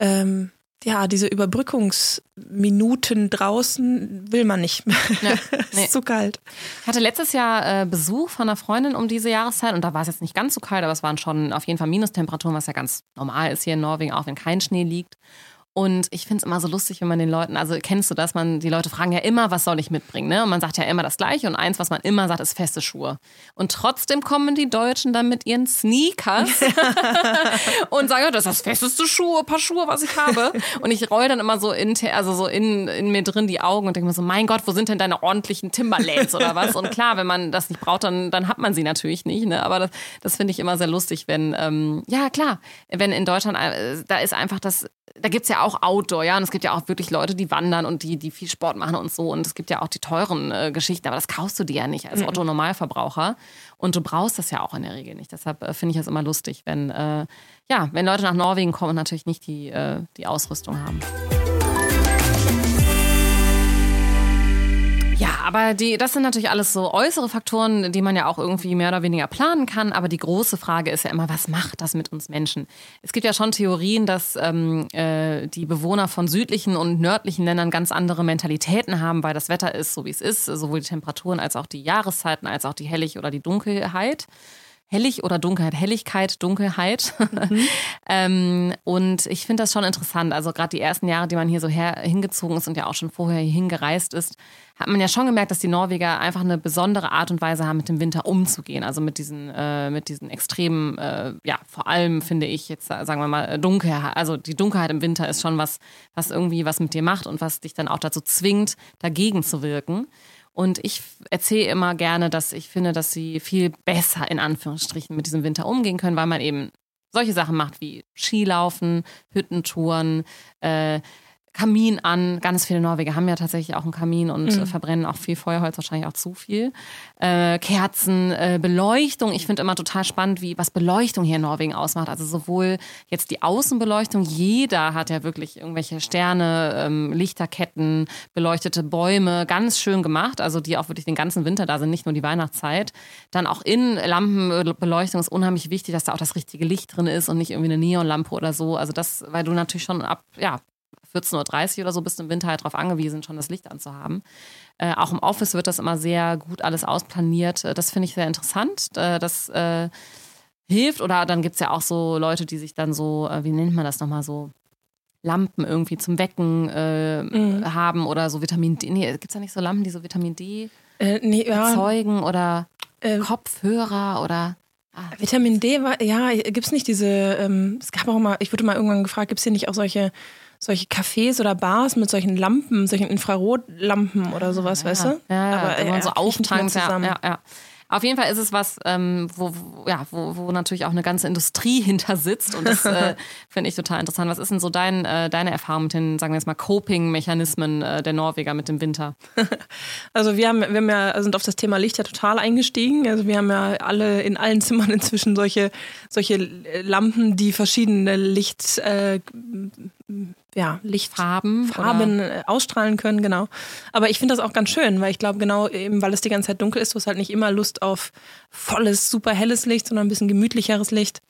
ähm, ja, diese Überbrückungsminuten draußen will man nicht. Ja, nee. ist zu kalt. Ich hatte letztes Jahr äh, Besuch von einer Freundin um diese Jahreszeit und da war es jetzt nicht ganz so kalt, aber es waren schon auf jeden Fall Minustemperaturen, was ja ganz normal ist hier in Norwegen, auch wenn kein Schnee liegt. Und ich finde es immer so lustig, wenn man den Leuten, also kennst du das, man, die Leute fragen ja immer, was soll ich mitbringen, ne? Und man sagt ja immer das Gleiche und eins, was man immer sagt, ist feste Schuhe. Und trotzdem kommen die Deutschen dann mit ihren Sneakers und sagen, das ist das festeste Schuhe, Paar Schuhe, was ich habe. Und ich roll dann immer so in, also so in, in mir drin die Augen und denke mir so, mein Gott, wo sind denn deine ordentlichen Timberlands oder was? Und klar, wenn man das nicht braucht, dann, dann hat man sie natürlich nicht, ne? Aber das, das finde ich immer sehr lustig, wenn, ähm, ja klar, wenn in Deutschland, äh, da ist einfach das, da gibt's ja auch Outdoor, ja, und es gibt ja auch wirklich Leute, die wandern und die, die viel Sport machen und so. Und es gibt ja auch die teuren äh, Geschichten, aber das kaufst du dir ja nicht als mhm. Otto-Normalverbraucher. Und du brauchst das ja auch in der Regel nicht. Deshalb äh, finde ich es immer lustig, wenn, äh, ja, wenn Leute nach Norwegen kommen und natürlich nicht die, äh, die Ausrüstung haben. Aber die, das sind natürlich alles so äußere Faktoren, die man ja auch irgendwie mehr oder weniger planen kann. Aber die große Frage ist ja immer, was macht das mit uns Menschen? Es gibt ja schon Theorien, dass ähm, äh, die Bewohner von südlichen und nördlichen Ländern ganz andere Mentalitäten haben, weil das Wetter ist so, wie es ist, sowohl die Temperaturen als auch die Jahreszeiten, als auch die Hellig- oder die Dunkelheit. Hellig oder Dunkelheit, Helligkeit, Dunkelheit. Mhm. ähm, und ich finde das schon interessant. Also gerade die ersten Jahre, die man hier so her, hingezogen ist und ja auch schon vorher hier hingereist ist, hat man ja schon gemerkt, dass die Norweger einfach eine besondere Art und Weise haben, mit dem Winter umzugehen. Also mit diesen, äh, mit diesen extremen, äh, ja, vor allem finde ich jetzt, sagen wir mal, Dunkelheit. Also die Dunkelheit im Winter ist schon was, was irgendwie was mit dir macht und was dich dann auch dazu zwingt, dagegen zu wirken. Und ich erzähle immer gerne, dass ich finde, dass sie viel besser in Anführungsstrichen mit diesem Winter umgehen können, weil man eben solche Sachen macht wie Skilaufen, Hüttentouren, äh, Kamin an. Ganz viele Norweger haben ja tatsächlich auch einen Kamin und mhm. verbrennen auch viel Feuerholz, wahrscheinlich auch zu viel. Äh, Kerzen, äh, Beleuchtung. Ich finde immer total spannend, wie was Beleuchtung hier in Norwegen ausmacht. Also sowohl jetzt die Außenbeleuchtung, jeder hat ja wirklich irgendwelche Sterne, ähm, Lichterketten, beleuchtete Bäume, ganz schön gemacht. Also die auch wirklich den ganzen Winter da sind, nicht nur die Weihnachtszeit. Dann auch in Lampenbeleuchtung ist unheimlich wichtig, dass da auch das richtige Licht drin ist und nicht irgendwie eine Neonlampe oder so. Also das, weil du natürlich schon ab, ja, 14.30 Uhr oder so bist du im Winter halt darauf angewiesen, schon das Licht anzuhaben. Äh, auch im Office wird das immer sehr gut alles ausplaniert. Äh, das finde ich sehr interessant. Äh, das äh, hilft. Oder dann gibt es ja auch so Leute, die sich dann so, äh, wie nennt man das nochmal so? Lampen irgendwie zum Wecken äh, mhm. haben oder so Vitamin D. Nee, gibt es da nicht so Lampen, die so Vitamin D nee, ja. erzeugen oder Kopfhörer oder Ah, Vitamin D war, ja, gibt es nicht diese, ähm, es gab auch mal, ich wurde mal irgendwann gefragt, gibt es hier nicht auch solche solche Cafés oder Bars mit solchen Lampen, solchen Infrarotlampen oder sowas, ja, weißt du? Ja, ja, Aber, wo man so auftankt. Ja, ja, ja. Auf jeden Fall ist es was, ähm, wo, wo, ja, wo, wo natürlich auch eine ganze Industrie hinter sitzt. Und das äh, finde ich total interessant. Was ist denn so dein, äh, deine Erfahrung mit den, sagen wir jetzt mal, Coping-Mechanismen äh, der Norweger mit dem Winter? Also wir haben, wir haben ja, sind auf das Thema Licht ja total eingestiegen. Also wir haben ja alle in allen Zimmern inzwischen solche, solche Lampen, die verschiedene Licht, äh, ja, Lichtfarben Farben oder? ausstrahlen können, genau. Aber ich finde das auch ganz schön, weil ich glaube, genau eben, weil es die ganze Zeit dunkel ist, du hast halt nicht immer Lust auf volles, super helles Licht, sondern ein bisschen gemütlicheres Licht.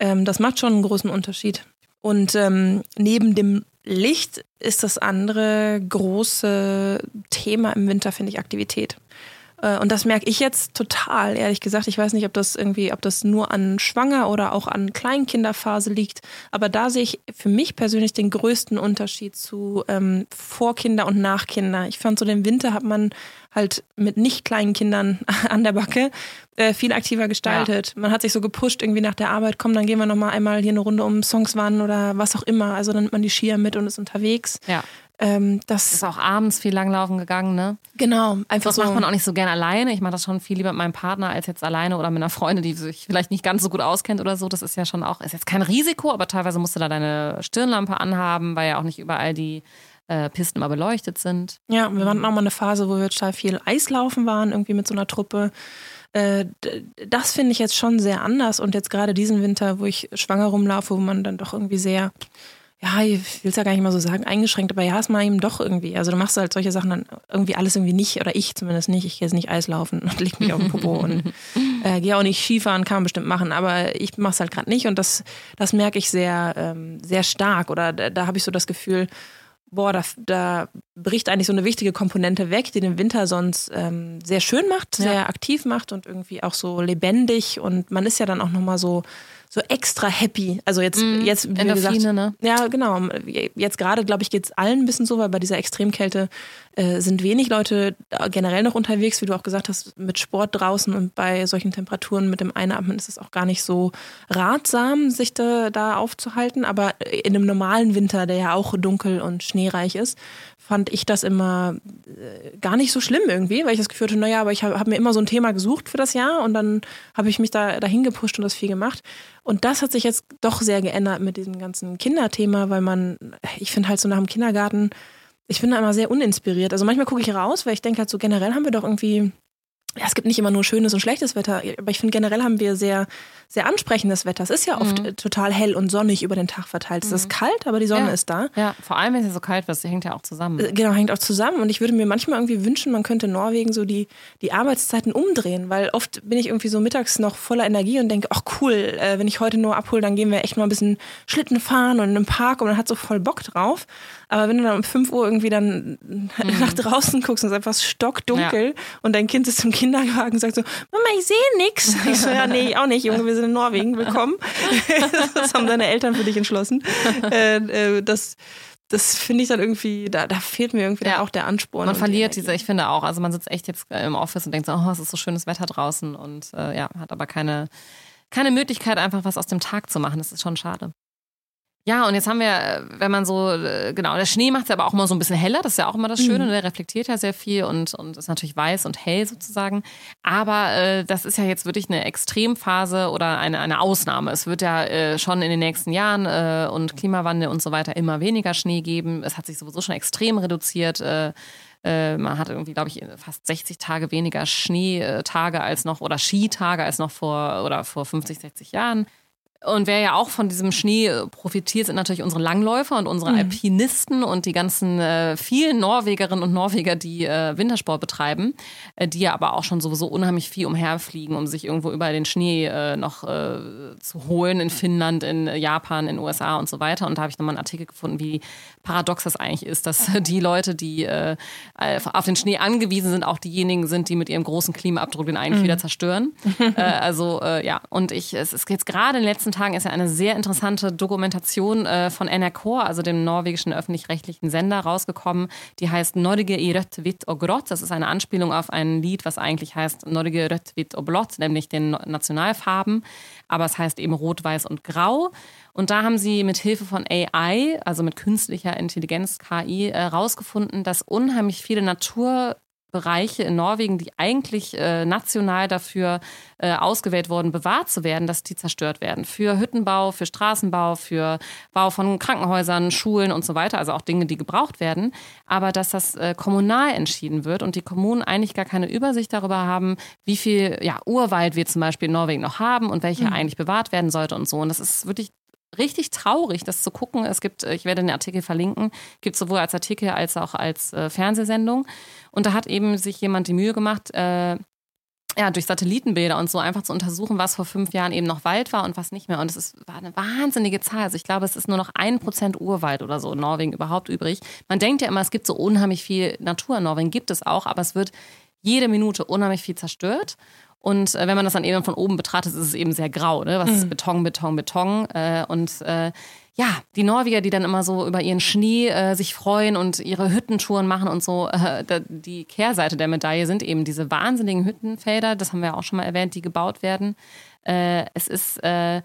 Ähm, das macht schon einen großen Unterschied. Und ähm, neben dem Licht ist das andere große Thema im Winter, finde ich, Aktivität. Äh, und das merke ich jetzt total, ehrlich gesagt. Ich weiß nicht, ob das irgendwie, ob das nur an Schwanger oder auch an Kleinkinderphase liegt. Aber da sehe ich für mich persönlich den größten Unterschied zu ähm, Vorkinder und Nachkinder. Ich fand so den Winter hat man halt mit nicht kleinen Kindern an der Backe äh, viel aktiver gestaltet. Ja. Man hat sich so gepusht irgendwie nach der Arbeit, komm, dann gehen wir nochmal einmal hier eine Runde um Songs wannen oder was auch immer. Also dann nimmt man die Skier mit und ist unterwegs. Ja. Ähm, das ist auch abends viel langlaufen gegangen, ne? Genau, einfach das so. macht man auch nicht so gern alleine. Ich mache das schon viel lieber mit meinem Partner als jetzt alleine oder mit einer Freundin, die sich vielleicht nicht ganz so gut auskennt oder so. Das ist ja schon auch, ist jetzt kein Risiko, aber teilweise musst du da deine Stirnlampe anhaben, weil ja auch nicht überall die äh, Pisten mal beleuchtet sind. Ja, wir hatten auch mal eine Phase, wo wir total viel Eislaufen waren, irgendwie mit so einer Truppe. Äh, das finde ich jetzt schon sehr anders und jetzt gerade diesen Winter, wo ich schwanger rumlaufe, wo man dann doch irgendwie sehr ja, ich will es ja gar nicht mal so sagen, eingeschränkt, aber ja, ist mal eben doch irgendwie. Also du machst halt solche Sachen dann irgendwie alles irgendwie nicht, oder ich zumindest nicht. Ich gehe jetzt nicht Eislaufen und leg mich auf den Popo und äh, gehe auch nicht Skifahren, kann man bestimmt machen, aber ich mache es halt gerade nicht und das, das merke ich sehr, ähm, sehr stark. Oder da, da habe ich so das Gefühl, boah, da, da bricht eigentlich so eine wichtige Komponente weg, die den Winter sonst ähm, sehr schön macht, sehr ja. aktiv macht und irgendwie auch so lebendig und man ist ja dann auch nochmal so so extra happy. Also jetzt, mm, jetzt wie Endorphine, gesagt, ne? ja genau. Jetzt gerade, glaube ich, geht es allen ein bisschen so, weil bei dieser Extremkälte äh, sind wenig Leute generell noch unterwegs, wie du auch gesagt hast, mit Sport draußen und bei solchen Temperaturen mit dem Einatmen ist es auch gar nicht so ratsam, sich da, da aufzuhalten. Aber in einem normalen Winter, der ja auch dunkel und schneereich ist, fand ich das immer äh, gar nicht so schlimm irgendwie, weil ich das Gefühl hatte, naja, aber ich habe hab mir immer so ein Thema gesucht für das Jahr und dann habe ich mich da dahin gepusht und das viel gemacht. Und das hat sich jetzt doch sehr geändert mit diesem ganzen Kinderthema, weil man, ich finde halt so nach dem Kindergarten, ich bin da immer sehr uninspiriert. Also manchmal gucke ich raus, weil ich denke halt so generell haben wir doch irgendwie ja, es gibt nicht immer nur schönes und schlechtes Wetter, aber ich finde generell haben wir sehr, sehr ansprechendes Wetter. Es ist ja oft mhm. total hell und sonnig über den Tag verteilt. Es mhm. ist kalt, aber die Sonne ja. ist da. Ja, vor allem, wenn es ja so kalt wird, das hängt ja auch zusammen. Äh, genau, hängt auch zusammen. Und ich würde mir manchmal irgendwie wünschen, man könnte in Norwegen so die, die Arbeitszeiten umdrehen, weil oft bin ich irgendwie so mittags noch voller Energie und denke, ach cool, äh, wenn ich heute nur abhole, dann gehen wir echt mal ein bisschen Schlitten fahren und in einem Park und man hat so voll Bock drauf. Aber wenn du dann um 5 Uhr irgendwie dann mhm. nach draußen guckst und es ist einfach stockdunkel ja. und dein Kind ist zum Kinderwagen und sagt so, Mama, ich sehe nichts. Ich so, ja, nee, auch nicht, Junge, wir sind in Norwegen, willkommen. das haben deine Eltern für dich entschlossen. Äh, äh, das das finde ich dann irgendwie, da, da fehlt mir irgendwie ja. auch der Ansporn. Man verliert die diese, ich finde auch, also man sitzt echt jetzt im Office und denkt so, oh, es ist so schönes Wetter draußen und äh, ja, hat aber keine, keine Möglichkeit, einfach was aus dem Tag zu machen. Das ist schon schade. Ja, und jetzt haben wir, wenn man so, äh, genau, der Schnee macht es aber auch immer so ein bisschen heller, das ist ja auch immer das Schöne, mhm. der reflektiert ja sehr viel und, und ist natürlich weiß und hell sozusagen. Aber äh, das ist ja jetzt wirklich eine Extremphase oder eine, eine Ausnahme. Es wird ja äh, schon in den nächsten Jahren äh, und Klimawandel und so weiter immer weniger Schnee geben. Es hat sich sowieso schon extrem reduziert. Äh, äh man hat irgendwie, glaube ich, fast 60 Tage weniger Schneetage als noch oder Skitage als noch vor oder vor 50, 60 Jahren. Und wer ja auch von diesem Schnee äh, profitiert, sind natürlich unsere Langläufer und unsere mhm. Alpinisten und die ganzen äh, vielen Norwegerinnen und Norweger, die äh, Wintersport betreiben, äh, die ja aber auch schon sowieso unheimlich viel umherfliegen, um sich irgendwo über den Schnee äh, noch äh, zu holen in Finnland, in Japan, in USA und so weiter. Und da habe ich nochmal einen Artikel gefunden, wie paradox das eigentlich ist, dass die Leute, die auf den Schnee angewiesen sind, auch diejenigen sind, die mit ihrem großen Klimaabdruck den eigentlich mhm. wieder zerstören. also ja, und ich, es ist jetzt gerade in den letzten Tagen ist ja eine sehr interessante Dokumentation äh, von NRK, also dem norwegischen öffentlich-rechtlichen Sender, rausgekommen. Die heißt Norge i rött, vitt og grått. Das ist eine Anspielung auf ein Lied, was eigentlich heißt Norge rött, vitt og blått, nämlich den Nationalfarben. Aber es heißt eben rot, weiß und grau. Und da haben sie mit Hilfe von AI, also mit künstlicher Intelligenz, KI, herausgefunden, äh, dass unheimlich viele Natur Bereiche in Norwegen, die eigentlich äh, national dafür äh, ausgewählt wurden, bewahrt zu werden, dass die zerstört werden. Für Hüttenbau, für Straßenbau, für Bau von Krankenhäusern, Schulen und so weiter. Also auch Dinge, die gebraucht werden. Aber dass das äh, kommunal entschieden wird und die Kommunen eigentlich gar keine Übersicht darüber haben, wie viel ja, Urwald wir zum Beispiel in Norwegen noch haben und welcher mhm. eigentlich bewahrt werden sollte und so. Und das ist wirklich richtig traurig, das zu gucken. Es gibt, ich werde den Artikel verlinken, gibt sowohl als Artikel als auch als äh, Fernsehsendung. Und da hat eben sich jemand die Mühe gemacht, äh, ja, durch Satellitenbilder und so einfach zu untersuchen, was vor fünf Jahren eben noch Wald war und was nicht mehr. Und es ist, war eine wahnsinnige Zahl. Also ich glaube, es ist nur noch ein Prozent Urwald oder so in Norwegen überhaupt übrig. Man denkt ja immer, es gibt so unheimlich viel Natur in Norwegen, gibt es auch, aber es wird jede Minute unheimlich viel zerstört. Und äh, wenn man das dann eben von oben betrachtet, ist es eben sehr grau, ne? Was mhm. ist Beton, Beton, Beton. Äh, und äh, ja, die Norweger, die dann immer so über ihren Schnee äh, sich freuen und ihre Hüttentouren machen und so, äh, die Kehrseite der Medaille sind eben diese wahnsinnigen Hüttenfelder, das haben wir ja auch schon mal erwähnt, die gebaut werden. Äh, es ist äh, äh,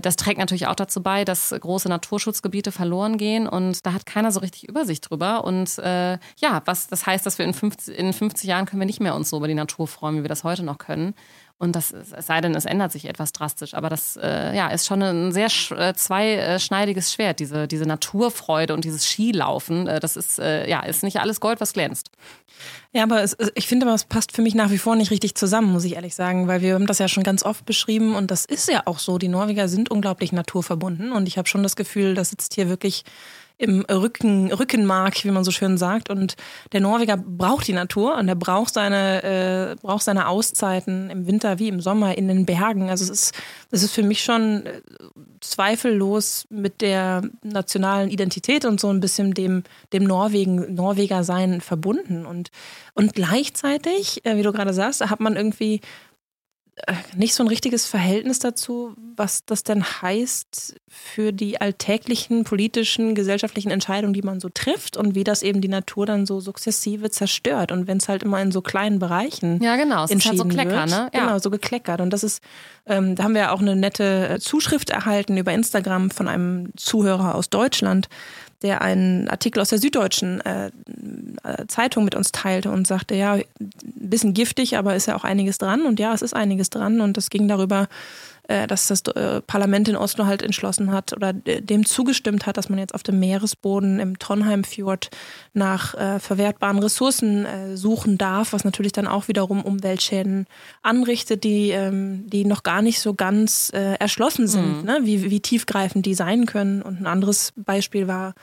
das trägt natürlich auch dazu bei, dass große Naturschutzgebiete verloren gehen und da hat keiner so richtig Übersicht drüber. Und äh, ja, was das heißt, dass wir in 50, in 50 Jahren können wir nicht mehr uns so über die Natur freuen, wie wir das heute noch können. Und das, es sei denn, es ändert sich etwas drastisch. Aber das äh, ja, ist schon ein sehr äh, zweischneidiges Schwert, diese, diese Naturfreude und dieses Skilaufen. Äh, das ist, äh, ja, ist nicht alles Gold, was glänzt. Ja, aber es, ich finde, es passt für mich nach wie vor nicht richtig zusammen, muss ich ehrlich sagen, weil wir haben das ja schon ganz oft beschrieben und das ist ja auch so. Die Norweger sind unglaublich naturverbunden und ich habe schon das Gefühl, das sitzt hier wirklich im Rücken, Rückenmark, wie man so schön sagt. Und der Norweger braucht die Natur und er braucht seine, äh, braucht seine Auszeiten im Winter wie im Sommer in den Bergen. Also es ist, es ist für mich schon äh, zweifellos mit der nationalen Identität und so ein bisschen dem, dem Norwegen, Norweger sein verbunden. Und, und gleichzeitig, äh, wie du gerade sagst, hat man irgendwie nicht so ein richtiges Verhältnis dazu, was das denn heißt für die alltäglichen politischen, gesellschaftlichen Entscheidungen, die man so trifft und wie das eben die Natur dann so sukzessive zerstört. Und wenn es halt immer in so kleinen Bereichen ja genau, es entschieden ist halt so Klecker, wird, ne? Ja. Genau, so gekleckert. Und das ist, ähm, da haben wir ja auch eine nette äh, Zuschrift erhalten über Instagram von einem Zuhörer aus Deutschland, der einen Artikel aus der Süddeutschen äh, äh, Zeitung mit uns teilte und sagte, ja, ein bisschen giftig, aber ist ja auch einiges dran. Und ja, es ist einiges dran. Und das ging darüber, äh, dass das äh, Parlament in Oslo halt entschlossen hat oder dem zugestimmt hat, dass man jetzt auf dem Meeresboden im Trondheimfjord nach äh, verwertbaren Ressourcen äh, suchen darf, was natürlich dann auch wiederum Umweltschäden anrichtet, die, ähm, die noch gar nicht so ganz äh, erschlossen sind, mhm. ne? wie, wie tiefgreifend die sein können. Und ein anderes Beispiel war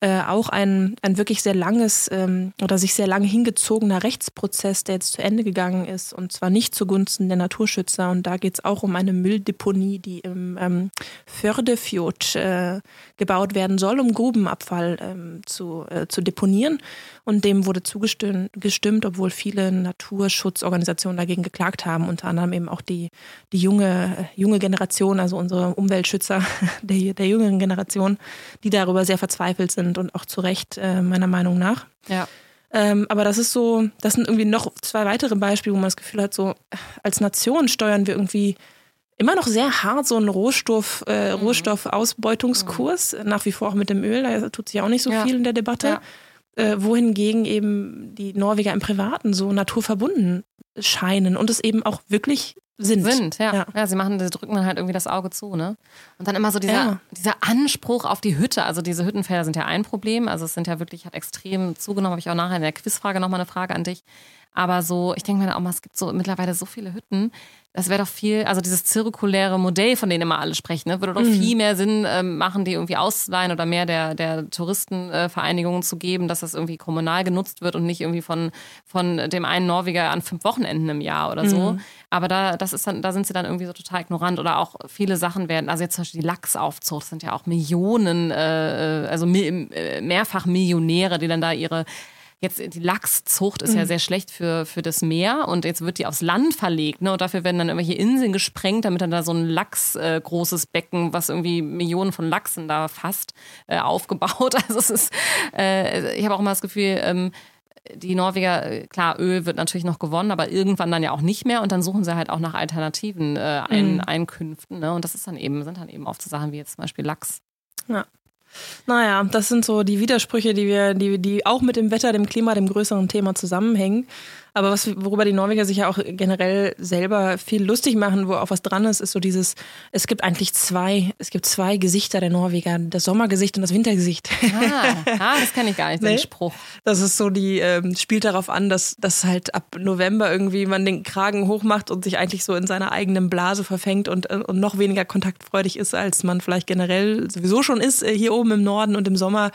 äh, auch ein, ein wirklich sehr langes ähm, oder sich sehr lange hingezogener Rechtsprozess, der jetzt zu Ende gegangen ist und zwar nicht zugunsten der Naturschützer. Und da geht es auch um eine Mülldeponie, die im ähm, Fördefjord äh, gebaut werden soll, um Grubenabfall ähm, zu, äh, zu deponieren. Und dem wurde zugestimmt, gestimmt, obwohl viele Naturschutzorganisationen dagegen geklagt haben, unter anderem eben auch die, die junge, junge Generation, also unsere Umweltschützer der, der jüngeren Generation, die darüber sehr verzweifelt sind und auch zu Recht, äh, meiner Meinung nach. Ja. Ähm, aber das ist so, das sind irgendwie noch zwei weitere Beispiele, wo man das Gefühl hat, so als Nation steuern wir irgendwie immer noch sehr hart so einen Rohstoff, äh, mhm. Rohstoffausbeutungskurs, mhm. nach wie vor auch mit dem Öl, da tut sich auch nicht so ja. viel in der Debatte. Ja. Äh, wohingegen eben die Norweger im Privaten so naturverbunden scheinen und es eben auch wirklich sind. Sind, ja. ja. ja sie machen, sie drücken dann halt irgendwie das Auge zu, ne? Und dann immer so dieser, ja. dieser Anspruch auf die Hütte. Also diese Hüttenfelder sind ja ein Problem. Also es sind ja wirklich, hat extrem zugenommen. Habe ich auch nachher in der Quizfrage nochmal eine Frage an dich. Aber so, ich denke mir auch mal, es gibt so mittlerweile so viele Hütten. Das wäre doch viel, also dieses zirkuläre Modell, von dem immer alle sprechen, ne, würde doch mhm. viel mehr Sinn ähm, machen, die irgendwie auszuleihen oder mehr der, der Touristenvereinigungen äh, zu geben, dass das irgendwie kommunal genutzt wird und nicht irgendwie von, von dem einen Norweger an fünf Wochenenden im Jahr oder so. Mhm. Aber da, das ist dann, da sind sie dann irgendwie so total ignorant oder auch viele Sachen werden, also jetzt zum Beispiel die Lachsaufzucht, sind ja auch Millionen, äh, äh also äh, mehrfach Millionäre, die dann da ihre jetzt die Lachszucht ist mhm. ja sehr schlecht für, für das Meer und jetzt wird die aufs Land verlegt. Ne? Und dafür werden dann irgendwelche Inseln gesprengt, damit dann da so ein Lachs äh, großes Becken, was irgendwie Millionen von Lachsen da fasst, äh, aufgebaut. Also es ist, äh, ich habe auch immer das Gefühl, ähm, die Norweger, äh, klar, Öl wird natürlich noch gewonnen, aber irgendwann dann ja auch nicht mehr und dann suchen sie halt auch nach alternativen äh, Ein mhm. Einkünften. Ne? Und das ist dann eben, sind dann eben oft so Sachen wie jetzt zum Beispiel Lachs. Ja. Naja, das sind so die Widersprüche, die wir, die, die auch mit dem Wetter, dem Klima, dem größeren Thema zusammenhängen. Aber was, worüber die Norweger sich ja auch generell selber viel lustig machen, wo auch was dran ist, ist so dieses, es gibt eigentlich zwei, es gibt zwei Gesichter der Norweger, das Sommergesicht und das Wintergesicht. Ah, ah das kenne ich gar nicht, den nee? Spruch. Das ist so die, ähm, spielt darauf an, dass, dass halt ab November irgendwie man den Kragen hochmacht und sich eigentlich so in seiner eigenen Blase verfängt und, äh, und noch weniger kontaktfreudig ist, als man vielleicht generell sowieso schon ist, äh, hier oben im Norden und im Sommer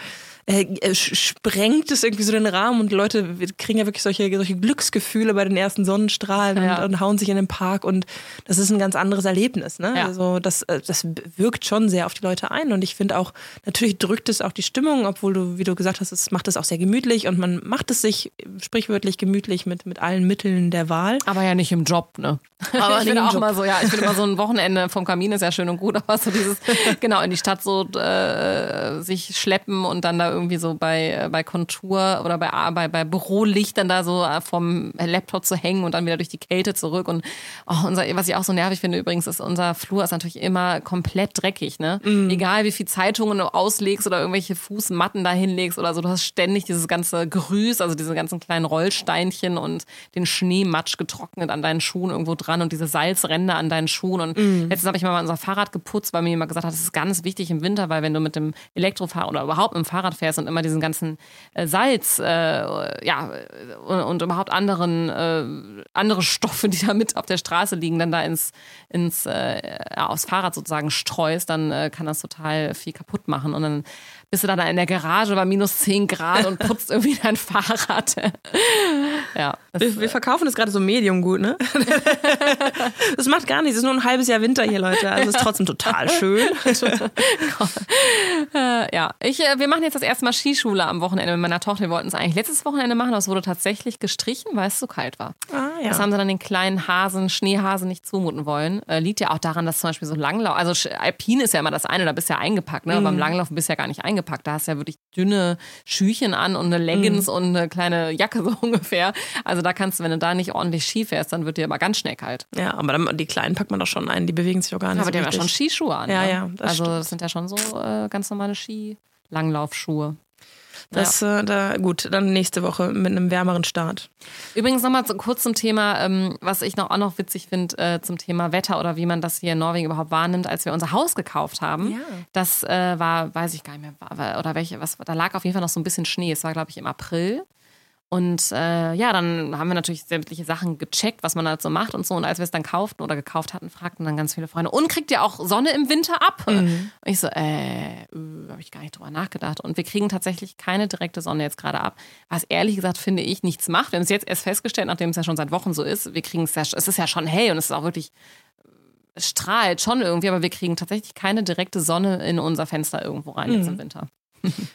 äh, äh sprengt es irgendwie so den Rahmen und Leute kriegen ja wirklich solche, solche Glücksgefühle bei den ersten Sonnenstrahlen ja. und, und, hauen sich in den Park und das ist ein ganz anderes Erlebnis. Ne? Ja. Also das, äh, das wirkt schon sehr auf die Leute ein und ich finde auch, natürlich drückt es auch die Stimmung, obwohl du, wie du gesagt hast, es macht es auch sehr gemütlich und man macht es sich sprichwörtlich gemütlich mit, mit allen Mitteln der Wahl. Aber ja nicht im Job, ne? Aber ich bin auch Job. mal so, ja, ich finde immer so ein Wochenende vom Kamin ist ja schön und gut, aber so dieses, genau, in die Stadt so äh, sich schleppen und dann da irgendwie so bei, äh, bei Kontur oder bei, bei, bei Bürolichtern da so äh, vom Laptop zu hängen und dann wieder durch die Kälte zurück. Und oh, unser, was ich auch so nervig finde übrigens, ist unser Flur ist natürlich immer komplett dreckig. Ne? Mm. Egal wie viel Zeitungen du auslegst oder irgendwelche Fußmatten da hinlegst oder so, du hast ständig dieses ganze Grüß, also diese ganzen kleinen Rollsteinchen und den Schneematsch getrocknet an deinen Schuhen irgendwo dran und diese Salzränder an deinen Schuhen. Und mm. letztens habe ich mal unser Fahrrad geputzt, weil mir jemand gesagt hat, das ist ganz wichtig im Winter, weil wenn du mit dem Elektrofahrrad oder überhaupt mit dem Fahrrad fährst und immer diesen ganzen äh, Salz, äh, ja, und, und, überhaupt anderen, äh, andere Stoffe, die da mit auf der Straße liegen, dann da ins, ins äh, aufs Fahrrad sozusagen streust, dann äh, kann das total viel kaputt machen. Und dann bist du dann in der Garage bei minus 10 Grad und putzt irgendwie dein Fahrrad. ja. Wir, wir, verkaufen das gerade so medium gut, ne? das macht gar nichts. Es ist nur ein halbes Jahr Winter hier, Leute. Also es ist trotzdem total schön. äh, ja, ich, äh, wir machen jetzt das erste Mal Skischule am Wochenende mit meiner Tochter. Wir wollten es eigentlich letztes Wochenende machen, aber es wurde tatsächlich gestrichen, weil es zu kalt war. Ah, ja. Das haben sie dann den kleinen Hasen, Schneehasen nicht zumuten wollen. Äh, liegt ja auch daran, dass zum Beispiel so Langlauf, also Alpin ist ja immer das eine, da bist du ja eingepackt, ne? Mhm. Aber beim Langlauf bist du ja gar nicht eingepackt. Da hast du ja wirklich dünne Schüchen an und eine Leggings mhm. und eine kleine Jacke so ungefähr. Also da kannst du, wenn du da nicht ordentlich Ski fährst, dann wird dir aber ganz schnell kalt. Ja, aber dann, die Kleinen packt man doch schon ein, die bewegen sich auch gar nicht. Aber so die haben ja schon Skischuhe an. Ja, ne? ja. Das also stimmt. das sind ja schon so äh, ganz normale Ski-Langlaufschuhe. Das, ja. äh, da, gut, dann nächste Woche mit einem wärmeren Start. Übrigens nochmal so kurz zum Thema, ähm, was ich noch auch noch witzig finde, äh, zum Thema Wetter oder wie man das hier in Norwegen überhaupt wahrnimmt, als wir unser Haus gekauft haben. Ja. Das äh, war, weiß ich gar nicht mehr, war, oder welche, was, da lag auf jeden Fall noch so ein bisschen Schnee. Es war, glaube ich, im April. Und äh, ja, dann haben wir natürlich sämtliche Sachen gecheckt, was man halt so macht und so. Und als wir es dann kauften oder gekauft hatten, fragten dann ganz viele Freunde, und kriegt ihr auch Sonne im Winter ab? Mhm. Und ich so, äh, äh habe ich gar nicht drüber nachgedacht. Und wir kriegen tatsächlich keine direkte Sonne jetzt gerade ab, was ehrlich gesagt, finde ich, nichts macht. Wir haben es jetzt erst festgestellt, nachdem es ja schon seit Wochen so ist. Wir kriegen es ja, es ist ja schon hell und es ist auch wirklich es strahlt schon irgendwie, aber wir kriegen tatsächlich keine direkte Sonne in unser Fenster irgendwo rein mhm. jetzt im Winter.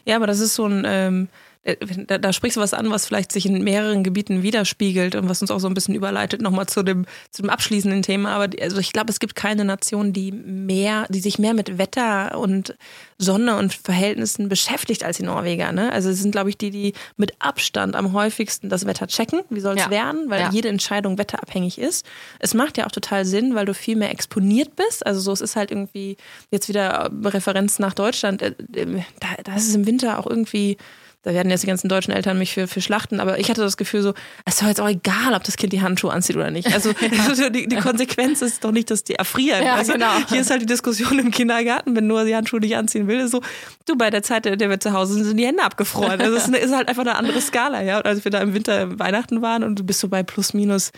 Ja, aber das ist so ein, ähm, äh, da, da, sprichst du was an, was vielleicht sich in mehreren Gebieten widerspiegelt und was uns auch so ein bisschen überleitet nochmal zu dem, zu dem abschließenden Thema. Aber also ich glaube, es gibt keine Nation, die mehr, die sich mehr mit Wetter und Sonne und Verhältnissen beschäftigt als die Norweger. Ne? Also es sind, glaube ich, die, die mit Abstand am häufigsten das Wetter checken. Wie soll es ja. werden? Weil ja. jede Entscheidung wetterabhängig ist. Es macht ja auch total Sinn, weil du viel mehr exponiert bist. Also so, es ist halt irgendwie jetzt wieder Referenz nach Deutschland. Äh, äh, da, da ist es im Winter auch irgendwie da werden jetzt die ganzen deutschen Eltern mich für, für schlachten, aber ich hatte das Gefühl so, es ist doch jetzt auch egal, ob das Kind die Handschuhe anzieht oder nicht. Also ja. die, die Konsequenz ist doch nicht, dass die erfrieren. Ja, also, genau. Hier ist halt die Diskussion im Kindergarten, wenn Noah die Handschuhe nicht anziehen will, ist so, du, bei der Zeit, der wir zu Hause sind, sind die Hände abgefroren. Also es ist halt einfach eine andere Skala, ja. Als wir da im Winter Weihnachten waren und du bist so bei plus minus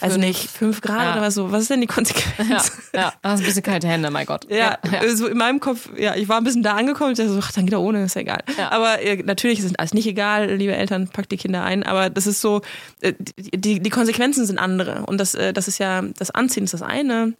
also nicht fünf Grad ja. oder was so. Was ist denn die Konsequenz? Ja, ja. du hast ein bisschen kalte Hände, mein Gott. Ja, ja. so in meinem Kopf, ja, ich war ein bisschen da angekommen. Ich dachte so, ach, dann geht er ohne, ist ja egal. Aber äh, natürlich ist es alles nicht egal, liebe Eltern, packt die Kinder ein. Aber das ist so, äh, die, die Konsequenzen sind andere. Und das, äh, das ist ja, das Anziehen ist das eine.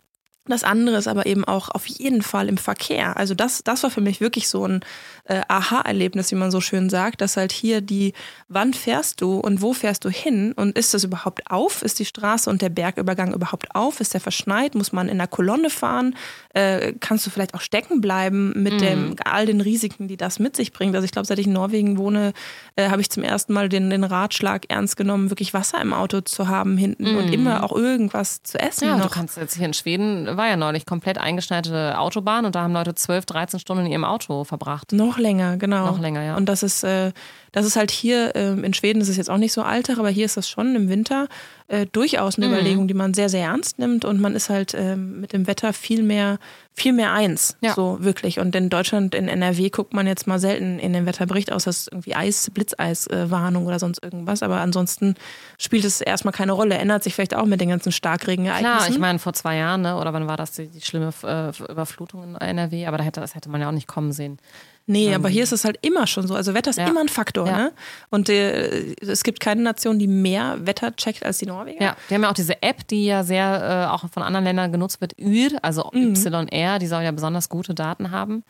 Das andere ist aber eben auch auf jeden Fall im Verkehr. Also das, das war für mich wirklich so ein äh, Aha-Erlebnis, wie man so schön sagt, dass halt hier die, wann fährst du und wo fährst du hin und ist das überhaupt auf? Ist die Straße und der Bergübergang überhaupt auf? Ist der verschneit? Muss man in der Kolonne fahren? Äh, kannst du vielleicht auch stecken bleiben mit mhm. dem, all den Risiken, die das mit sich bringt? Also ich glaube, seit ich in Norwegen wohne, äh, habe ich zum ersten Mal den, den Ratschlag ernst genommen, wirklich Wasser im Auto zu haben hinten mhm. und immer auch irgendwas zu essen. Ja, noch. du kannst jetzt hier in Schweden war ja neulich komplett eingeschneite Autobahn und da haben Leute 12, 13 Stunden in ihrem Auto verbracht. Noch länger, genau. Noch länger, ja. Und das ist, äh, das ist halt hier, äh, in Schweden ist es jetzt auch nicht so Alltag, aber hier ist das schon im Winter äh, durchaus eine mhm. Überlegung, die man sehr, sehr ernst nimmt und man ist halt äh, mit dem Wetter viel mehr, viel mehr eins. Ja. So wirklich. Und in Deutschland, in NRW guckt man jetzt mal selten in den Wetterbericht, außer es ist irgendwie Eis, Blitzeiswarnung oder sonst irgendwas. Aber ansonsten spielt es erstmal keine Rolle. Ändert sich vielleicht auch mit den ganzen Starkregenereignissen. Klar, ich meine, vor zwei Jahren, ne, oder wann war das die, die schlimme äh, Überflutung in NRW? Aber da hätte, das hätte man ja auch nicht kommen sehen. Nee, ähm, aber hier ist es halt immer schon so. Also Wetter ist ja. immer ein Faktor. Ja. Ne? Und äh, es gibt keine Nation, die mehr Wetter checkt als die Norweger. Ja, die haben ja auch diese App, die ja sehr äh, auch von anderen Ländern genutzt wird, YR, also mhm. YR, die soll ja besonders gute Daten haben.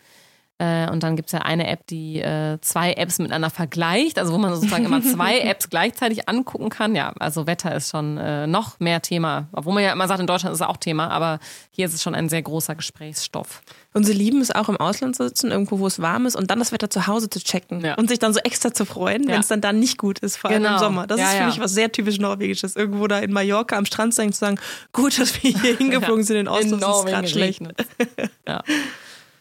Äh, und dann gibt es ja eine App, die äh, zwei Apps miteinander vergleicht, also wo man sozusagen immer zwei Apps gleichzeitig angucken kann. Ja, also Wetter ist schon äh, noch mehr Thema. Obwohl man ja immer sagt, in Deutschland ist es auch Thema, aber hier ist es schon ein sehr großer Gesprächsstoff. Und sie lieben es auch im Ausland zu sitzen, irgendwo, wo es warm ist und dann das Wetter zu Hause zu checken ja. und sich dann so extra zu freuen, ja. wenn es dann da nicht gut ist, vor allem genau. im Sommer. Das ja, ist für mich was sehr typisch Norwegisches. Irgendwo da in Mallorca am Strand sein zu sagen, gut, dass wir hier hingeflogen sind in Oslo, das ist gerade schlecht. ja.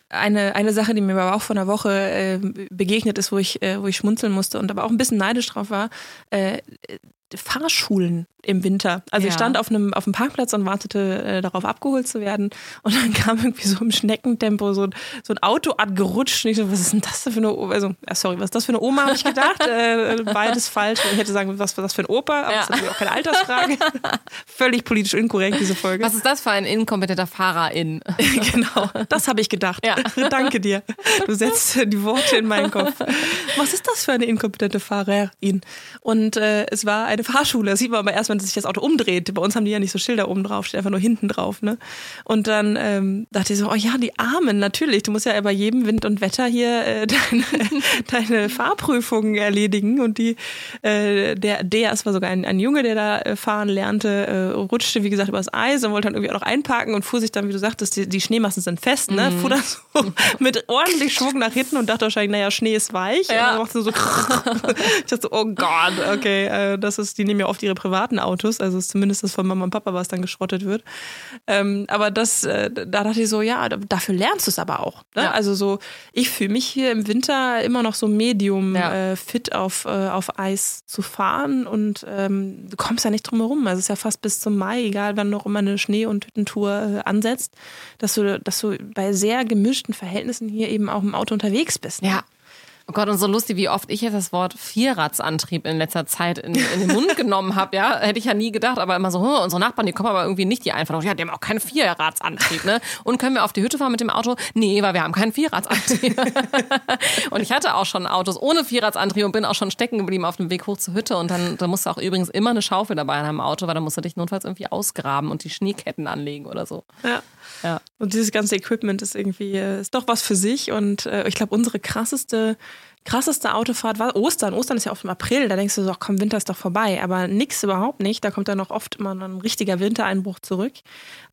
Eine, eine Sache, die mir aber auch vor einer Woche äh, begegnet ist, wo ich, äh, wo ich schmunzeln musste und aber auch ein bisschen neidisch drauf war, äh, Fahrschulen im Winter. Also ja. ich stand auf einem, auf einem Parkplatz und wartete äh, darauf abgeholt zu werden und dann kam irgendwie so im Schneckentempo so, so ein Auto angerutscht und ich so, was ist denn das für eine Oma? Also, sorry, was ist das für eine Oma, habe ich gedacht. äh, beides falsch. Ich hätte sagen, was war das für ein Opa? Aber ja. das ist natürlich auch keine Altersfrage. Völlig politisch inkorrekt, diese Folge. Was ist das für ein inkompetenter Fahrerin? genau, das habe ich gedacht. Ja. Danke dir. Du setzt die Worte in meinen Kopf. Was ist das für eine inkompetente Fahrerin? Und äh, es war eine Fahrschule. Das sieht man aber erst, wenn sich das Auto umdreht. Bei uns haben die ja nicht so Schilder oben drauf, steht einfach nur hinten drauf. Ne? Und dann ähm, dachte ich so, oh ja, die Armen, natürlich. Du musst ja bei jedem Wind und Wetter hier äh, deine, deine Fahrprüfungen erledigen. Und die, äh, der, der, es war sogar ein, ein Junge, der da äh, fahren lernte, äh, rutschte, wie gesagt, übers Eis und wollte dann irgendwie auch noch einparken und fuhr sich dann, wie du sagtest, die, die Schneemassen sind fest, ne? Mhm. Fuhr dann so mit ordentlich Schwung nach hinten und dachte wahrscheinlich, naja, Schnee ist weich. Ja. Und dann machte so, ich dachte so, oh Gott, okay, äh, das ist, die nehmen ja oft ihre privaten Autos, also zumindest das von Mama und Papa, was dann geschrottet wird. Ähm, aber das, äh, da dachte ich so, ja, dafür lernst du es aber auch. Ne? Ja. Also so, ich fühle mich hier im Winter immer noch so medium ja. äh, fit auf, äh, auf Eis zu fahren und ähm, du kommst ja nicht drum herum. Also es ist ja fast bis zum Mai, egal wann noch immer eine Schnee- und Hüttentour äh, ansetzt, dass du, dass du bei sehr gemischten Verhältnissen hier eben auch im Auto unterwegs bist. Ne? Ja. Oh Gott, und so lustig, wie oft ich jetzt das Wort Vierradsantrieb in letzter Zeit in, in den Mund genommen habe, ja, hätte ich ja nie gedacht, aber immer so, hm, unsere Nachbarn, die kommen aber irgendwie nicht die einfach, ja, die haben auch keinen Vierradsantrieb, ne? Und können wir auf die Hütte fahren mit dem Auto? Nee, weil wir haben keinen Vierradsantrieb. und ich hatte auch schon Autos ohne Vierradsantrieb und bin auch schon stecken geblieben auf dem Weg hoch zur Hütte und dann, da musst du auch übrigens immer eine Schaufel dabei haben im Auto, weil dann musst du dich notfalls irgendwie ausgraben und die Schneeketten anlegen oder so. Ja. Ja. Und dieses ganze Equipment ist irgendwie, äh, ist doch was für sich. Und äh, ich glaube, unsere krasseste krasseste Autofahrt war Ostern. Ostern ist ja oft im April, da denkst du so, komm, Winter ist doch vorbei. Aber nix überhaupt nicht. Da kommt dann noch oft immer ein richtiger Wintereinbruch zurück.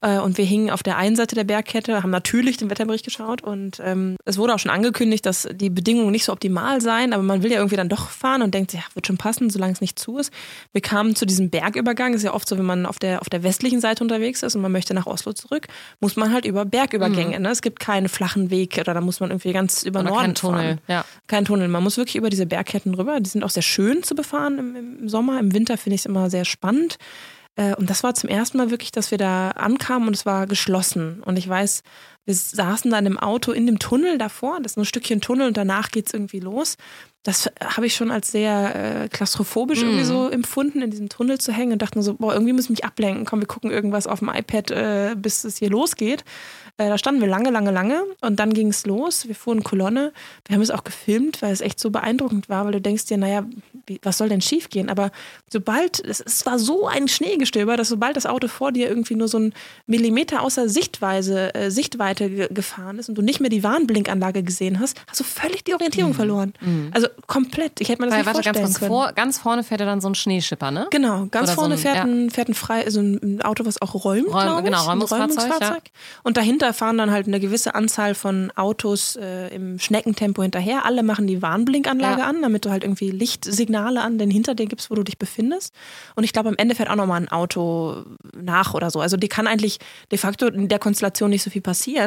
Äh, und wir hingen auf der einen Seite der Bergkette, haben natürlich den Wetterbericht geschaut und ähm, es wurde auch schon angekündigt, dass die Bedingungen nicht so optimal seien, aber man will ja irgendwie dann doch fahren und denkt, ja, wird schon passen, solange es nicht zu ist. Wir kamen zu diesem Bergübergang. Ist ja oft so, wenn man auf der, auf der westlichen Seite unterwegs ist und man möchte nach Oslo zurück, muss man halt über Bergübergänge. Mhm. Ne? Es gibt keinen flachen Weg oder da muss man irgendwie ganz über oder Norden kein Tunnel. Fahren. Ja. Kein Tunnel. Man muss wirklich über diese Bergketten rüber. Die sind auch sehr schön zu befahren im, im Sommer. Im Winter finde ich es immer sehr spannend. Äh, und das war zum ersten Mal wirklich, dass wir da ankamen und es war geschlossen. Und ich weiß, wir saßen dann im Auto in dem Tunnel davor. Das ist ein Stückchen Tunnel und danach geht es irgendwie los. Das habe ich schon als sehr äh, klaustrophobisch mm. irgendwie mhm. so empfunden, in diesem Tunnel zu hängen und dachte nur so, boah, irgendwie muss ich mich ablenken. Komm, wir gucken irgendwas auf dem iPad, äh, bis es hier losgeht. Äh, da standen wir lange, lange, lange und dann ging es los. Wir fuhren Kolonne. Wir haben es auch gefilmt, weil es echt so beeindruckend war, weil du denkst dir, naja, wie, was soll denn schief gehen? Aber sobald, es, es war so ein Schneegestöber, dass sobald das Auto vor dir irgendwie nur so einen Millimeter außer Sichtweise, äh, Sichtweite ge gefahren ist und du nicht mehr die Warnblinkanlage gesehen hast, hast du völlig die Orientierung mhm. verloren. Mhm. Also komplett. Ich hätte mir das weil, nicht vorstellen ganz können. Vor, ganz vorne fährt ja dann so ein Schneeschipper, ne? Genau, ganz Oder vorne so ein, fährt, ein, ja. fährt ein frei, also ein Auto, was auch räumt, Räum, Genau, Räumungsfahrzeug. Räumungsfahrzeug. Ja. Und dahinter fahren dann halt eine gewisse Anzahl von Autos äh, im Schneckentempo hinterher. Alle machen die Warnblinkanlage ja. an, damit du halt irgendwie Lichtsignale Signale an, den hinter dir gibst, wo du dich befindest. Und ich glaube, am Ende fährt auch nochmal ein Auto nach oder so. Also die kann eigentlich de facto in der Konstellation nicht so viel passieren.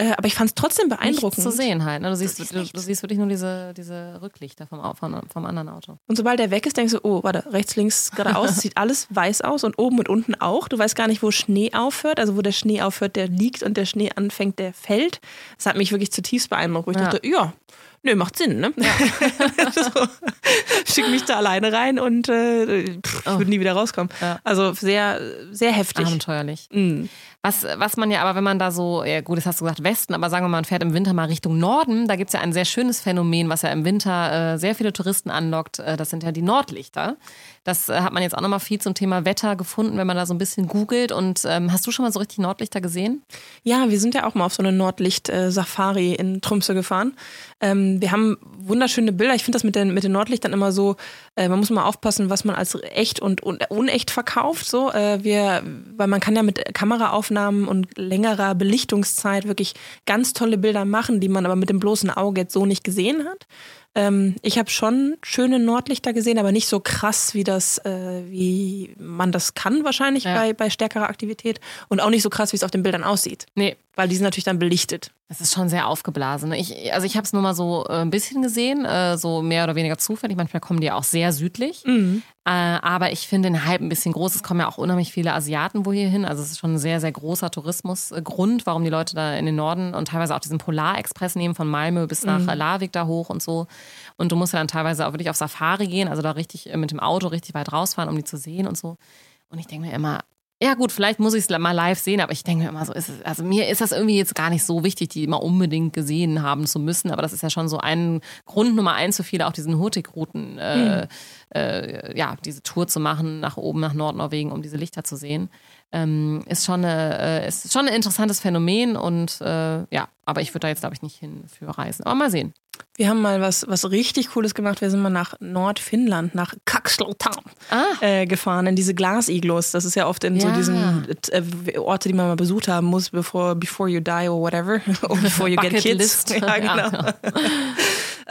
Äh, aber ich fand es trotzdem beeindruckend. Nichts zu sehen halt. Ne? Du, siehst, du, du, siehst wirklich nur diese, diese Rücklichter vom, vom, vom anderen Auto. Und sobald der weg ist, denkst du, oh, warte, rechts, links, geradeaus, sieht alles weiß aus und oben und unten auch. Du weißt gar nicht, wo Schnee aufhört. Also wo der Schnee aufhört, der liegt und der Schnee anfängt, der fällt. Das hat mich wirklich zutiefst beeindruckt. Wo ich ja. dachte, ja, nö, macht Sinn, ne? Ja. so, schick mich da alleine rein und äh, pff, ich oh. würde nie wieder rauskommen. Ja. Also sehr, sehr heftig. Abenteuerlich. Mhm. Was, was man ja aber, wenn man da so, ja gut, das hast du gesagt, Westen, aber sagen wir mal, man fährt im Winter mal Richtung Norden, da gibt es ja ein sehr schönes Phänomen, was ja im Winter äh, sehr viele Touristen anlockt. Äh, das sind ja die Nordlichter. Das äh, hat man jetzt auch nochmal viel zum Thema Wetter gefunden, wenn man da so ein bisschen googelt. Und ähm, hast du schon mal so richtig Nordlichter gesehen? Ja, wir sind ja auch mal auf so eine Nordlicht-Safari in Trümse gefahren. Ähm, wir haben wunderschöne Bilder. Ich finde das mit den, mit den Nordlichtern immer so, äh, man muss mal aufpassen, was man als echt und, und unecht verkauft. So, äh, wir, weil man kann ja mit Kameraaufnahmen und längerer Belichtungszeit wirklich ganz tolle Bilder machen, die man aber mit dem bloßen Auge jetzt so nicht gesehen hat. Ähm, ich habe schon schöne Nordlichter gesehen, aber nicht so krass, wie das, äh, wie man das kann wahrscheinlich ja. bei, bei stärkerer Aktivität und auch nicht so krass, wie es auf den Bildern aussieht. Nee. Weil die sind natürlich dann belichtet. Es ist schon sehr aufgeblasen. Ich, also ich habe es nur mal so äh, ein bisschen gesehen, äh, so mehr oder weniger zufällig. Manchmal kommen die ja auch sehr südlich. Mhm. Äh, aber ich finde den Hype ein bisschen groß. Es kommen ja auch unheimlich viele Asiaten wohl hier hin. Also es ist schon ein sehr, sehr großer Tourismusgrund, warum die Leute da in den Norden und teilweise auch diesen Polarexpress nehmen von Malmö bis nach mhm. Larvik da hoch und so. Und du musst ja dann teilweise auch wirklich auf Safari gehen, also da richtig mit dem Auto richtig weit rausfahren, um die zu sehen und so. Und ich denke mir immer, ja gut, vielleicht muss ich es mal live sehen, aber ich denke mir immer so, ist es, also mir ist das irgendwie jetzt gar nicht so wichtig, die immer unbedingt gesehen haben zu müssen, aber das ist ja schon so ein Grund Nummer eins für viele, auch diesen Hurtigruten, äh, mhm. äh, ja, diese Tour zu machen nach oben, nach Nordnorwegen, um diese Lichter zu sehen ähm, ist, schon eine, äh, ist schon ein interessantes Phänomen und äh, ja, aber ich würde da jetzt, glaube ich, nicht hin für reisen. Aber mal sehen. Wir haben mal was, was richtig Cooles gemacht. Wir sind mal nach Nordfinnland, nach Kaksteltam ah. äh, gefahren, in diese Glasiglos. Das ist ja oft in ja. so diesen äh, Orte, die man mal besucht haben muss, before, before you die or whatever. or before you get kids. Ja, genau. Ja.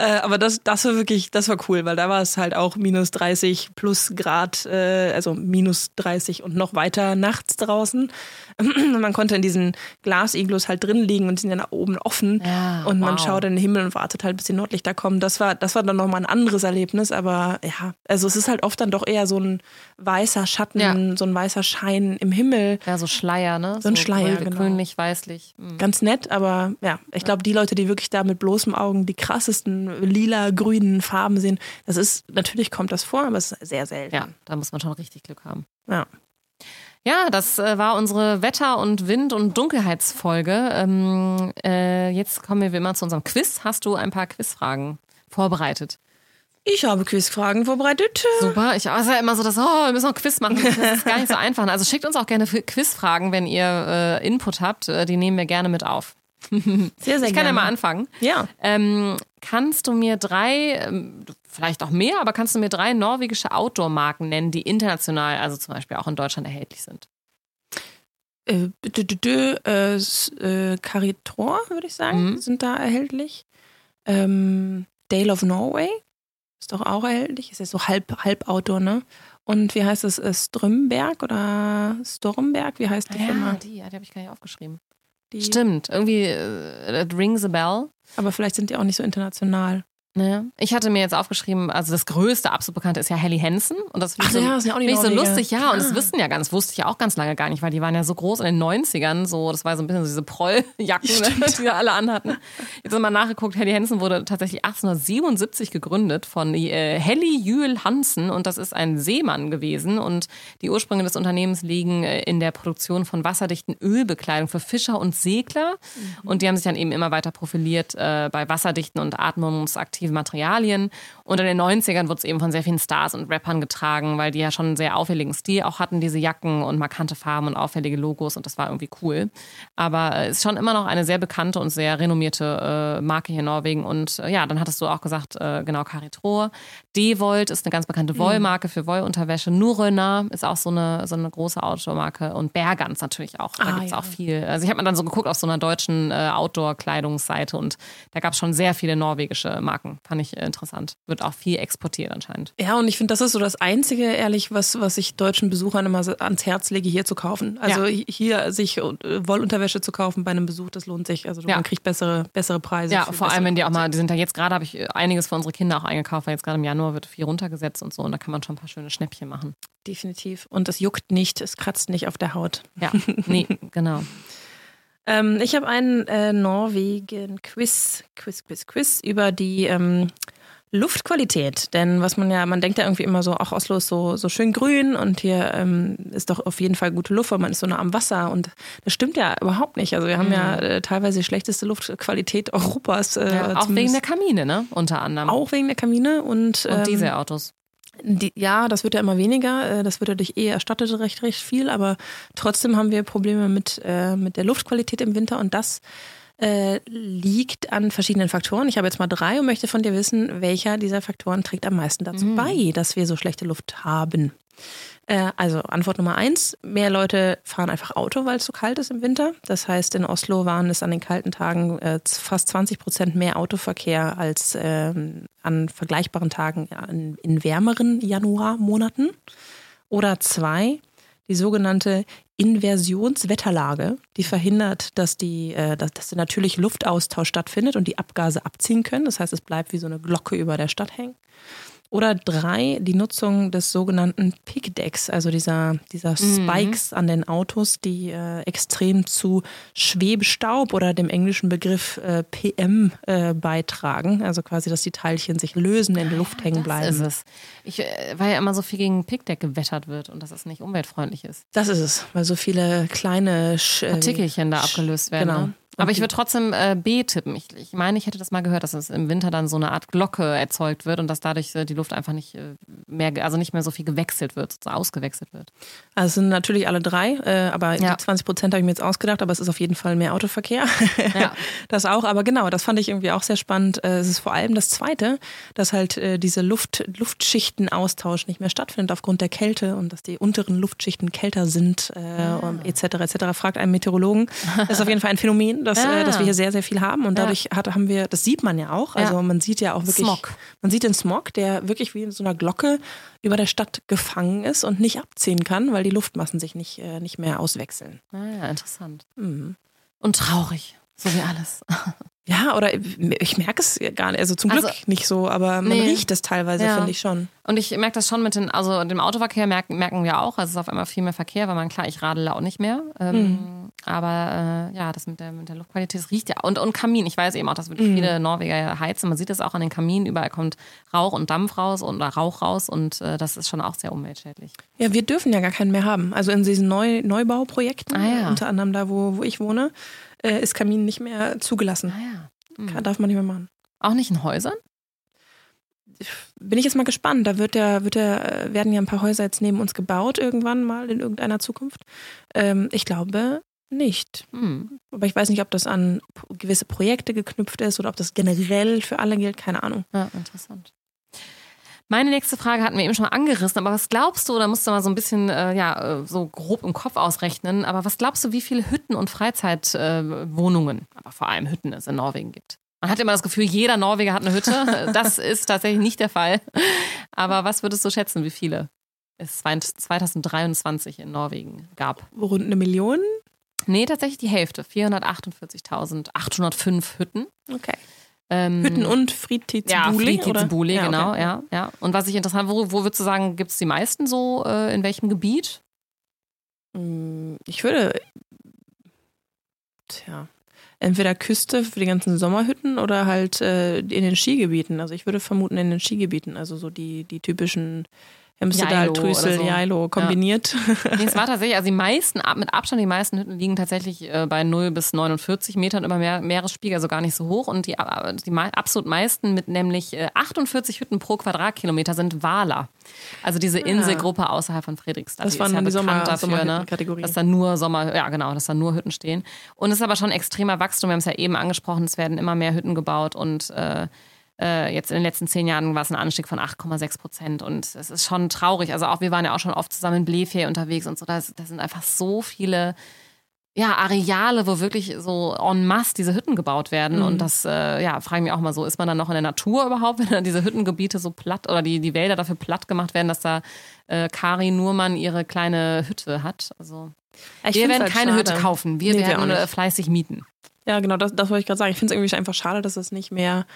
Äh, aber das, das war wirklich, das war cool, weil da war es halt auch minus 30 plus Grad, äh, also minus 30 und noch weiter nachts draußen. Und man konnte in diesen Glasiglus halt drin liegen und sind nach oben offen. Ja, und man wow. schaut in den Himmel und wartet halt, bis die Nordlichter kommen. Das war, das war dann nochmal ein anderes Erlebnis, aber ja, also es ist halt oft dann doch eher so ein weißer Schatten, ja. so ein weißer Schein im Himmel. Ja, so Schleier, ne? So ein so Schleier, grün, genau. grünlich, weißlich. Mhm. Ganz nett, aber ja, ich glaube, die Leute, die wirklich da mit bloßem Augen die krassesten lila, grünen Farben sehen, das ist, natürlich kommt das vor, aber es ist sehr selten. Ja, da muss man schon richtig Glück haben. Ja. Ja, das äh, war unsere Wetter- und Wind- und Dunkelheitsfolge. Ähm, äh, jetzt kommen wir wie immer zu unserem Quiz. Hast du ein paar Quizfragen vorbereitet? Ich habe Quizfragen vorbereitet. Super. Ich ist ja immer so, dass oh, wir müssen noch Quiz machen. Das ist gar nicht so einfach. Also schickt uns auch gerne Quizfragen, wenn ihr äh, Input habt. Äh, die nehmen wir gerne mit auf. Sehr, sehr Ich kann gerne. ja mal anfangen. Ja. Ähm, kannst du mir drei, ähm, vielleicht auch mehr, aber kannst du mir drei norwegische Outdoor-Marken nennen, die international, also zum Beispiel auch in Deutschland erhältlich sind? Äh, äh, äh, Caritor, würde ich sagen, mhm. sind da erhältlich. Ähm, Dale of Norway ist doch auch erhältlich. Ist ja so halb, halb Outdoor, ne? Und wie heißt es? Äh, Strömberg oder Stormberg? Wie heißt die ah, Firma? Ja, die, die habe ich gar nicht aufgeschrieben. Stimmt, irgendwie äh, it rings a bell. Aber vielleicht sind die auch nicht so international. Ne? Ich hatte mir jetzt aufgeschrieben, also das größte, absolut bekannte ist ja Helly Hansen. Und das finde ich, so, ja, ja find ich so lustig, ja. Und das wissen ja ganz, wusste ich ja auch ganz lange gar nicht, weil die waren ja so groß in den 90ern, so, das war so ein bisschen so diese Prolljacken, ne, die wir alle anhatten. Jetzt haben wir nachgeguckt, Helly Hansen wurde tatsächlich 1877 gegründet von äh, Helly Jühl Hansen und das ist ein Seemann gewesen. Und die Ursprünge des Unternehmens liegen äh, in der Produktion von wasserdichten Ölbekleidung für Fischer und Segler. Mhm. Und die haben sich dann eben immer weiter profiliert äh, bei wasserdichten und atmungsaktiven aktive Materialien. Und in den 90ern wurde es eben von sehr vielen Stars und Rappern getragen, weil die ja schon einen sehr auffälligen Stil auch hatten, diese Jacken und markante Farben und auffällige Logos und das war irgendwie cool. Aber es ist schon immer noch eine sehr bekannte und sehr renommierte äh, Marke hier in Norwegen. Und äh, ja, dann hattest du auch gesagt, äh, genau, Caritror. Devolt ist eine ganz bekannte mhm. Wollmarke für Wollunterwäsche. Nuröner ist auch so eine, so eine große Outdoor-Marke. Und Bergans natürlich auch. Da ah, gibt es ja. auch viel. Also ich habe mir dann so geguckt auf so einer deutschen äh, Outdoor-Kleidungsseite und da gab es schon sehr viele norwegische Marken merken. Fand ich äh, interessant. Wird auch viel exportiert anscheinend. Ja, und ich finde, das ist so das Einzige, ehrlich, was, was ich deutschen Besuchern immer ans Herz lege, hier zu kaufen. Also ja. hier sich äh, Wollunterwäsche zu kaufen bei einem Besuch, das lohnt sich. Also ja. man kriegt bessere, bessere Preise. Ja, vor allem, wenn die auch mal, die sind ja jetzt gerade, habe ich äh, einiges für unsere Kinder auch eingekauft, weil jetzt gerade im Januar wird viel runtergesetzt und so und da kann man schon ein paar schöne Schnäppchen machen. Definitiv. Und es juckt nicht, es kratzt nicht auf der Haut. Ja, nee, genau. Ähm, ich habe einen äh, Norwegen-Quiz, Quiz, Quiz, Quiz über die ähm, Luftqualität. Denn was man ja, man denkt ja irgendwie immer so, ach, Oslo ist so, so schön grün und hier ähm, ist doch auf jeden Fall gute Luft, weil man ist so nah am Wasser. Und das stimmt ja überhaupt nicht. Also wir haben mhm. ja äh, teilweise die schlechteste Luftqualität Europas. Äh, ja, auch wegen der Kamine, ne? Unter anderem. Auch wegen der Kamine und, und ähm, Dieselautos. Die, ja, das wird ja immer weniger. Äh, das wird ja durch E erstattet recht, recht viel. Aber trotzdem haben wir Probleme mit, äh, mit der Luftqualität im Winter und das äh, liegt an verschiedenen Faktoren. Ich habe jetzt mal drei und möchte von dir wissen, welcher dieser Faktoren trägt am meisten dazu mhm. bei, dass wir so schlechte Luft haben. Äh, also Antwort Nummer eins, mehr Leute fahren einfach Auto, weil es so kalt ist im Winter. Das heißt, in Oslo waren es an den kalten Tagen äh, fast 20 Prozent mehr Autoverkehr als äh, an vergleichbaren Tagen in, wärmeren Januarmonaten. Oder zwei, die sogenannte Inversionswetterlage, die verhindert, dass, die, äh, dass der natürliche Luftaustausch stattfindet und die Abgase abziehen können. Das heißt, es bleibt wie so eine Glocke über der Stadt hängen. Oder drei, die Nutzung des sogenannten Pickdecks, also dieser, dieser mhm. Spikes mhm. an den Autos, die äh, extrem zu Schwebestaub oder dem englischen Begriff äh, PM äh, beitragen. Also quasi, dass die Teilchen sich lösen, in der Luft ah, hängen bleiben. Das ist es. Ich, äh, weil ja immer so viel gegen Pickdeck gewettert wird und dass es nicht umweltfreundlich ist. Das ist es, weil so viele kleine Sch äh, Partikelchen da abgelöst werden. Genau. Ne? Aber ich würde trotzdem äh, B tippen. Ich, ich meine, ich hätte das mal gehört, dass es im Winter dann so eine Art Glocke erzeugt wird und dass dadurch äh, die Luft einfach nicht äh, mehr, also nicht mehr so viel gewechselt wird, so ausgewechselt wird. Also es sind natürlich alle drei, äh, aber ja. die 20 Prozent habe ich mir jetzt ausgedacht, aber es ist auf jeden Fall mehr Autoverkehr. Ja. das auch, aber genau, das fand ich irgendwie auch sehr spannend. Äh, es ist vor allem das Zweite, dass halt diese Luft, Luftschichtenaustausch nicht mehr stattfindet aufgrund der Kälte und dass die unteren Luftschichten kälter sind ah. etc. etc. Fragt einen Meteorologen. Das ist auf jeden Fall ein Phänomen dass, ah. äh, dass wir hier sehr, sehr viel haben. Und dadurch ja. hat, haben wir, das sieht man ja auch. Also ja. man sieht ja auch wirklich. Smog. Man sieht den Smog, der wirklich wie in so einer Glocke über der Stadt gefangen ist und nicht abziehen kann, weil die Luftmassen sich nicht, äh, nicht mehr auswechseln. Ah ja, interessant. Mhm. Und traurig, so wie alles. Ja, oder ich merke es gar nicht, also zum Glück also, nicht so, aber man nee. riecht es teilweise, ja. finde ich schon. Und ich merke das schon mit den, also dem Autoverkehr merken, merken wir auch, also es ist auf einmal viel mehr Verkehr, weil man, klar, ich radele auch nicht mehr. Ähm, mhm. Aber äh, ja, das mit der, mit der Luftqualität, das riecht ja. Und, und Kamin, ich weiß eben auch, dass wirklich mhm. viele Norweger heizen. Man sieht es auch an den Kaminen, überall kommt Rauch und Dampf raus und Rauch raus und äh, das ist schon auch sehr umweltschädlich. Ja, wir dürfen ja gar keinen mehr haben. Also in diesen Neu Neubauprojekten, ah, ja. unter anderem da, wo, wo ich wohne, äh, ist Kamin nicht mehr zugelassen. Ah, ja. mhm. Darf man nicht mehr machen. Auch nicht in Häusern? Bin ich jetzt mal gespannt. Da wird ja, wird ja, äh, werden ja ein paar Häuser jetzt neben uns gebaut, irgendwann mal in irgendeiner Zukunft. Ähm, ich glaube nicht. Mhm. Aber ich weiß nicht, ob das an gewisse Projekte geknüpft ist oder ob das generell für alle gilt. Keine Ahnung. Ja, interessant. Meine nächste Frage hatten wir eben schon mal angerissen, aber was glaubst du, da musst du mal so ein bisschen, äh, ja, äh, so grob im Kopf ausrechnen, aber was glaubst du, wie viele Hütten und Freizeitwohnungen, äh, aber vor allem Hütten es in Norwegen gibt? Man hat immer das Gefühl, jeder Norweger hat eine Hütte. Das ist tatsächlich nicht der Fall. Aber was würdest du schätzen, wie viele es 2023 in Norwegen gab? Rund eine Million? Nee, tatsächlich die Hälfte. 448.805 Hütten. Okay. Ähm, Hütten und Fritizbuli? Ja, Fritizbuli, ja, genau, okay. ja, ja. Und was ich interessant, wo, wo würdest du sagen, gibt es die meisten so, äh, in welchem Gebiet? Mm, ich würde, tja, entweder Küste für die ganzen Sommerhütten oder halt äh, in den Skigebieten. Also ich würde vermuten in den Skigebieten, also so die, die typischen Hemsedal, Trüssel, so. Jailo kombiniert. Ja. Nee, es war tatsächlich, also die meisten, mit Abstand die meisten Hütten liegen tatsächlich äh, bei 0 bis 49 Metern über Meer, Meeresspiegel, also gar nicht so hoch. Und die, äh, die absolut meisten mit nämlich 48 äh, Hütten pro Quadratkilometer sind Waler. Also diese ah. Inselgruppe außerhalb von Fredrikstad. Das waren ja die Sommer, dafür, ne? dass da nur Sommer, ja genau, dass da nur Hütten stehen. Und es ist aber schon extremer Wachstum. Wir haben es ja eben angesprochen, es werden immer mehr Hütten gebaut und äh, äh, jetzt in den letzten zehn Jahren war es ein Anstieg von 8,6 Prozent. Und es ist schon traurig. Also auch wir waren ja auch schon oft zusammen in Blefjell unterwegs und so. Da, da sind einfach so viele ja, Areale, wo wirklich so en masse diese Hütten gebaut werden. Mhm. Und das, äh, ja, frage ich mich auch mal so, ist man dann noch in der Natur überhaupt, wenn dann diese Hüttengebiete so platt oder die, die Wälder dafür platt gemacht werden, dass da äh, Kari Nurmann ihre kleine Hütte hat? Also, ich wir werden halt keine schade. Hütte kaufen, wir nee, werden wir fleißig mieten. Ja, genau, das, das wollte ich gerade sagen. Ich finde es irgendwie einfach schade, dass es nicht mehr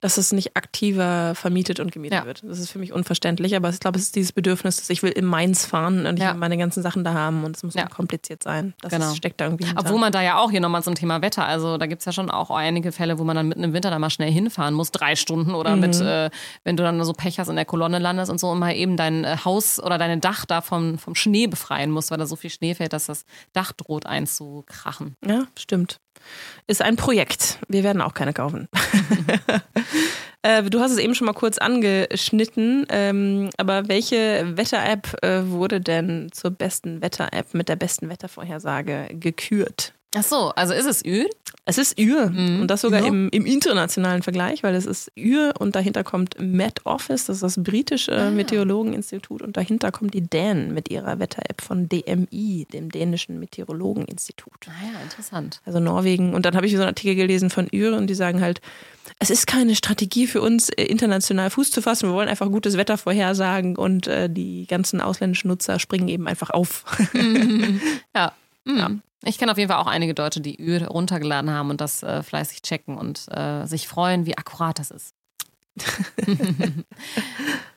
dass es nicht aktiver vermietet und gemietet ja. wird. Das ist für mich unverständlich, aber ich glaube, es ist dieses Bedürfnis, dass ich will in Mainz fahren und ich ja. will meine ganzen Sachen da haben und es muss ja. unkompliziert sein. Das genau. ist, steckt da irgendwie hinter. Obwohl man da ja auch hier nochmal zum Thema Wetter, also da gibt es ja schon auch einige Fälle, wo man dann mitten im Winter da mal schnell hinfahren muss, drei Stunden oder mhm. mit, äh, wenn du dann so Pech hast in der Kolonne landest und so und mal eben dein äh, Haus oder dein Dach da vom, vom Schnee befreien musst, weil da so viel Schnee fällt, dass das Dach droht einzukrachen. Ja, stimmt. Ist ein Projekt. Wir werden auch keine kaufen. äh, du hast es eben schon mal kurz angeschnitten, ähm, aber welche Wetter-App äh, wurde denn zur besten Wetter-App mit der besten Wettervorhersage gekürt? Ach so, also ist es Ür? Es ist Ür mhm. und das sogar ja. im, im, internationalen Vergleich, weil es ist Ür und dahinter kommt Met Office, das ist das britische ah, Meteorologeninstitut und dahinter kommt die Dan mit ihrer Wetter-App von DMI, dem dänischen Meteorologeninstitut. Ah ja, interessant. Also Norwegen und dann habe ich so einen Artikel gelesen von Ür und die sagen halt, es ist keine Strategie für uns, äh, international Fuß zu fassen. Wir wollen einfach gutes Wetter vorhersagen und äh, die ganzen ausländischen Nutzer springen eben einfach auf. ja. Mhm. ja. Ich kenne auf jeden Fall auch einige Deutsche, die Ü runtergeladen haben und das äh, fleißig checken und äh, sich freuen, wie akkurat das ist.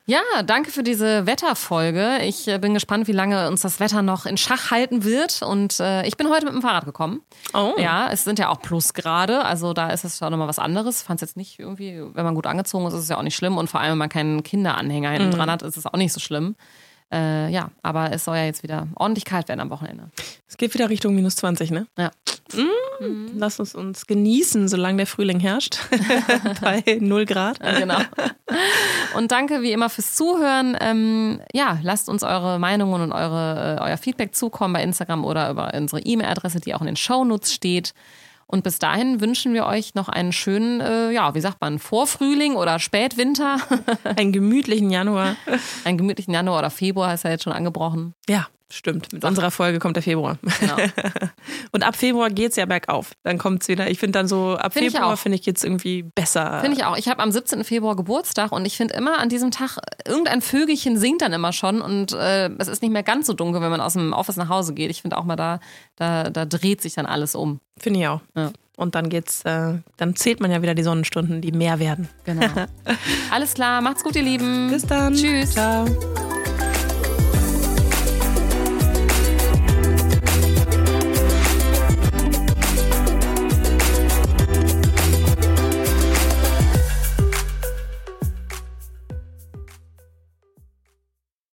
ja, danke für diese Wetterfolge. Ich äh, bin gespannt, wie lange uns das Wetter noch in Schach halten wird. Und äh, ich bin heute mit dem Fahrrad gekommen. Oh. Ja, es sind ja auch Plusgrade, also da ist es schon nochmal was anderes. Fand es jetzt nicht irgendwie, wenn man gut angezogen ist, ist es ja auch nicht schlimm. Und vor allem, wenn man keinen Kinderanhänger hinten mhm. dran hat, ist es auch nicht so schlimm. Äh, ja, aber es soll ja jetzt wieder ordentlich kalt werden am Wochenende. Es geht wieder Richtung minus 20, ne? Ja. Mm, mhm. Lass uns uns genießen, solange der Frühling herrscht. Bei 0 Grad. Genau. Und danke wie immer fürs Zuhören. Ähm, ja, lasst uns eure Meinungen und eure, äh, euer Feedback zukommen bei Instagram oder über unsere E-Mail-Adresse, die auch in den Shownotes steht. Und bis dahin wünschen wir euch noch einen schönen, äh, ja, wie sagt man, Vorfrühling oder Spätwinter. einen gemütlichen Januar. einen gemütlichen Januar oder Februar ist ja jetzt schon angebrochen. Ja, Stimmt, mit Ach. unserer Folge kommt der Februar. Genau. und ab Februar geht es ja bergauf. Dann kommt es wieder. Ich finde dann so, ab find Februar finde ich jetzt irgendwie besser. Finde ich auch. Ich habe am 17. Februar Geburtstag und ich finde immer an diesem Tag, irgendein Vögelchen singt dann immer schon und äh, es ist nicht mehr ganz so dunkel, wenn man aus dem Office nach Hause geht. Ich finde auch mal da, da, da dreht sich dann alles um. Finde ich auch. Ja. Und dann geht's, äh, dann zählt man ja wieder die Sonnenstunden, die mehr werden. Genau. Alles klar, macht's gut, ihr Lieben. Bis dann. Tschüss. Ciao.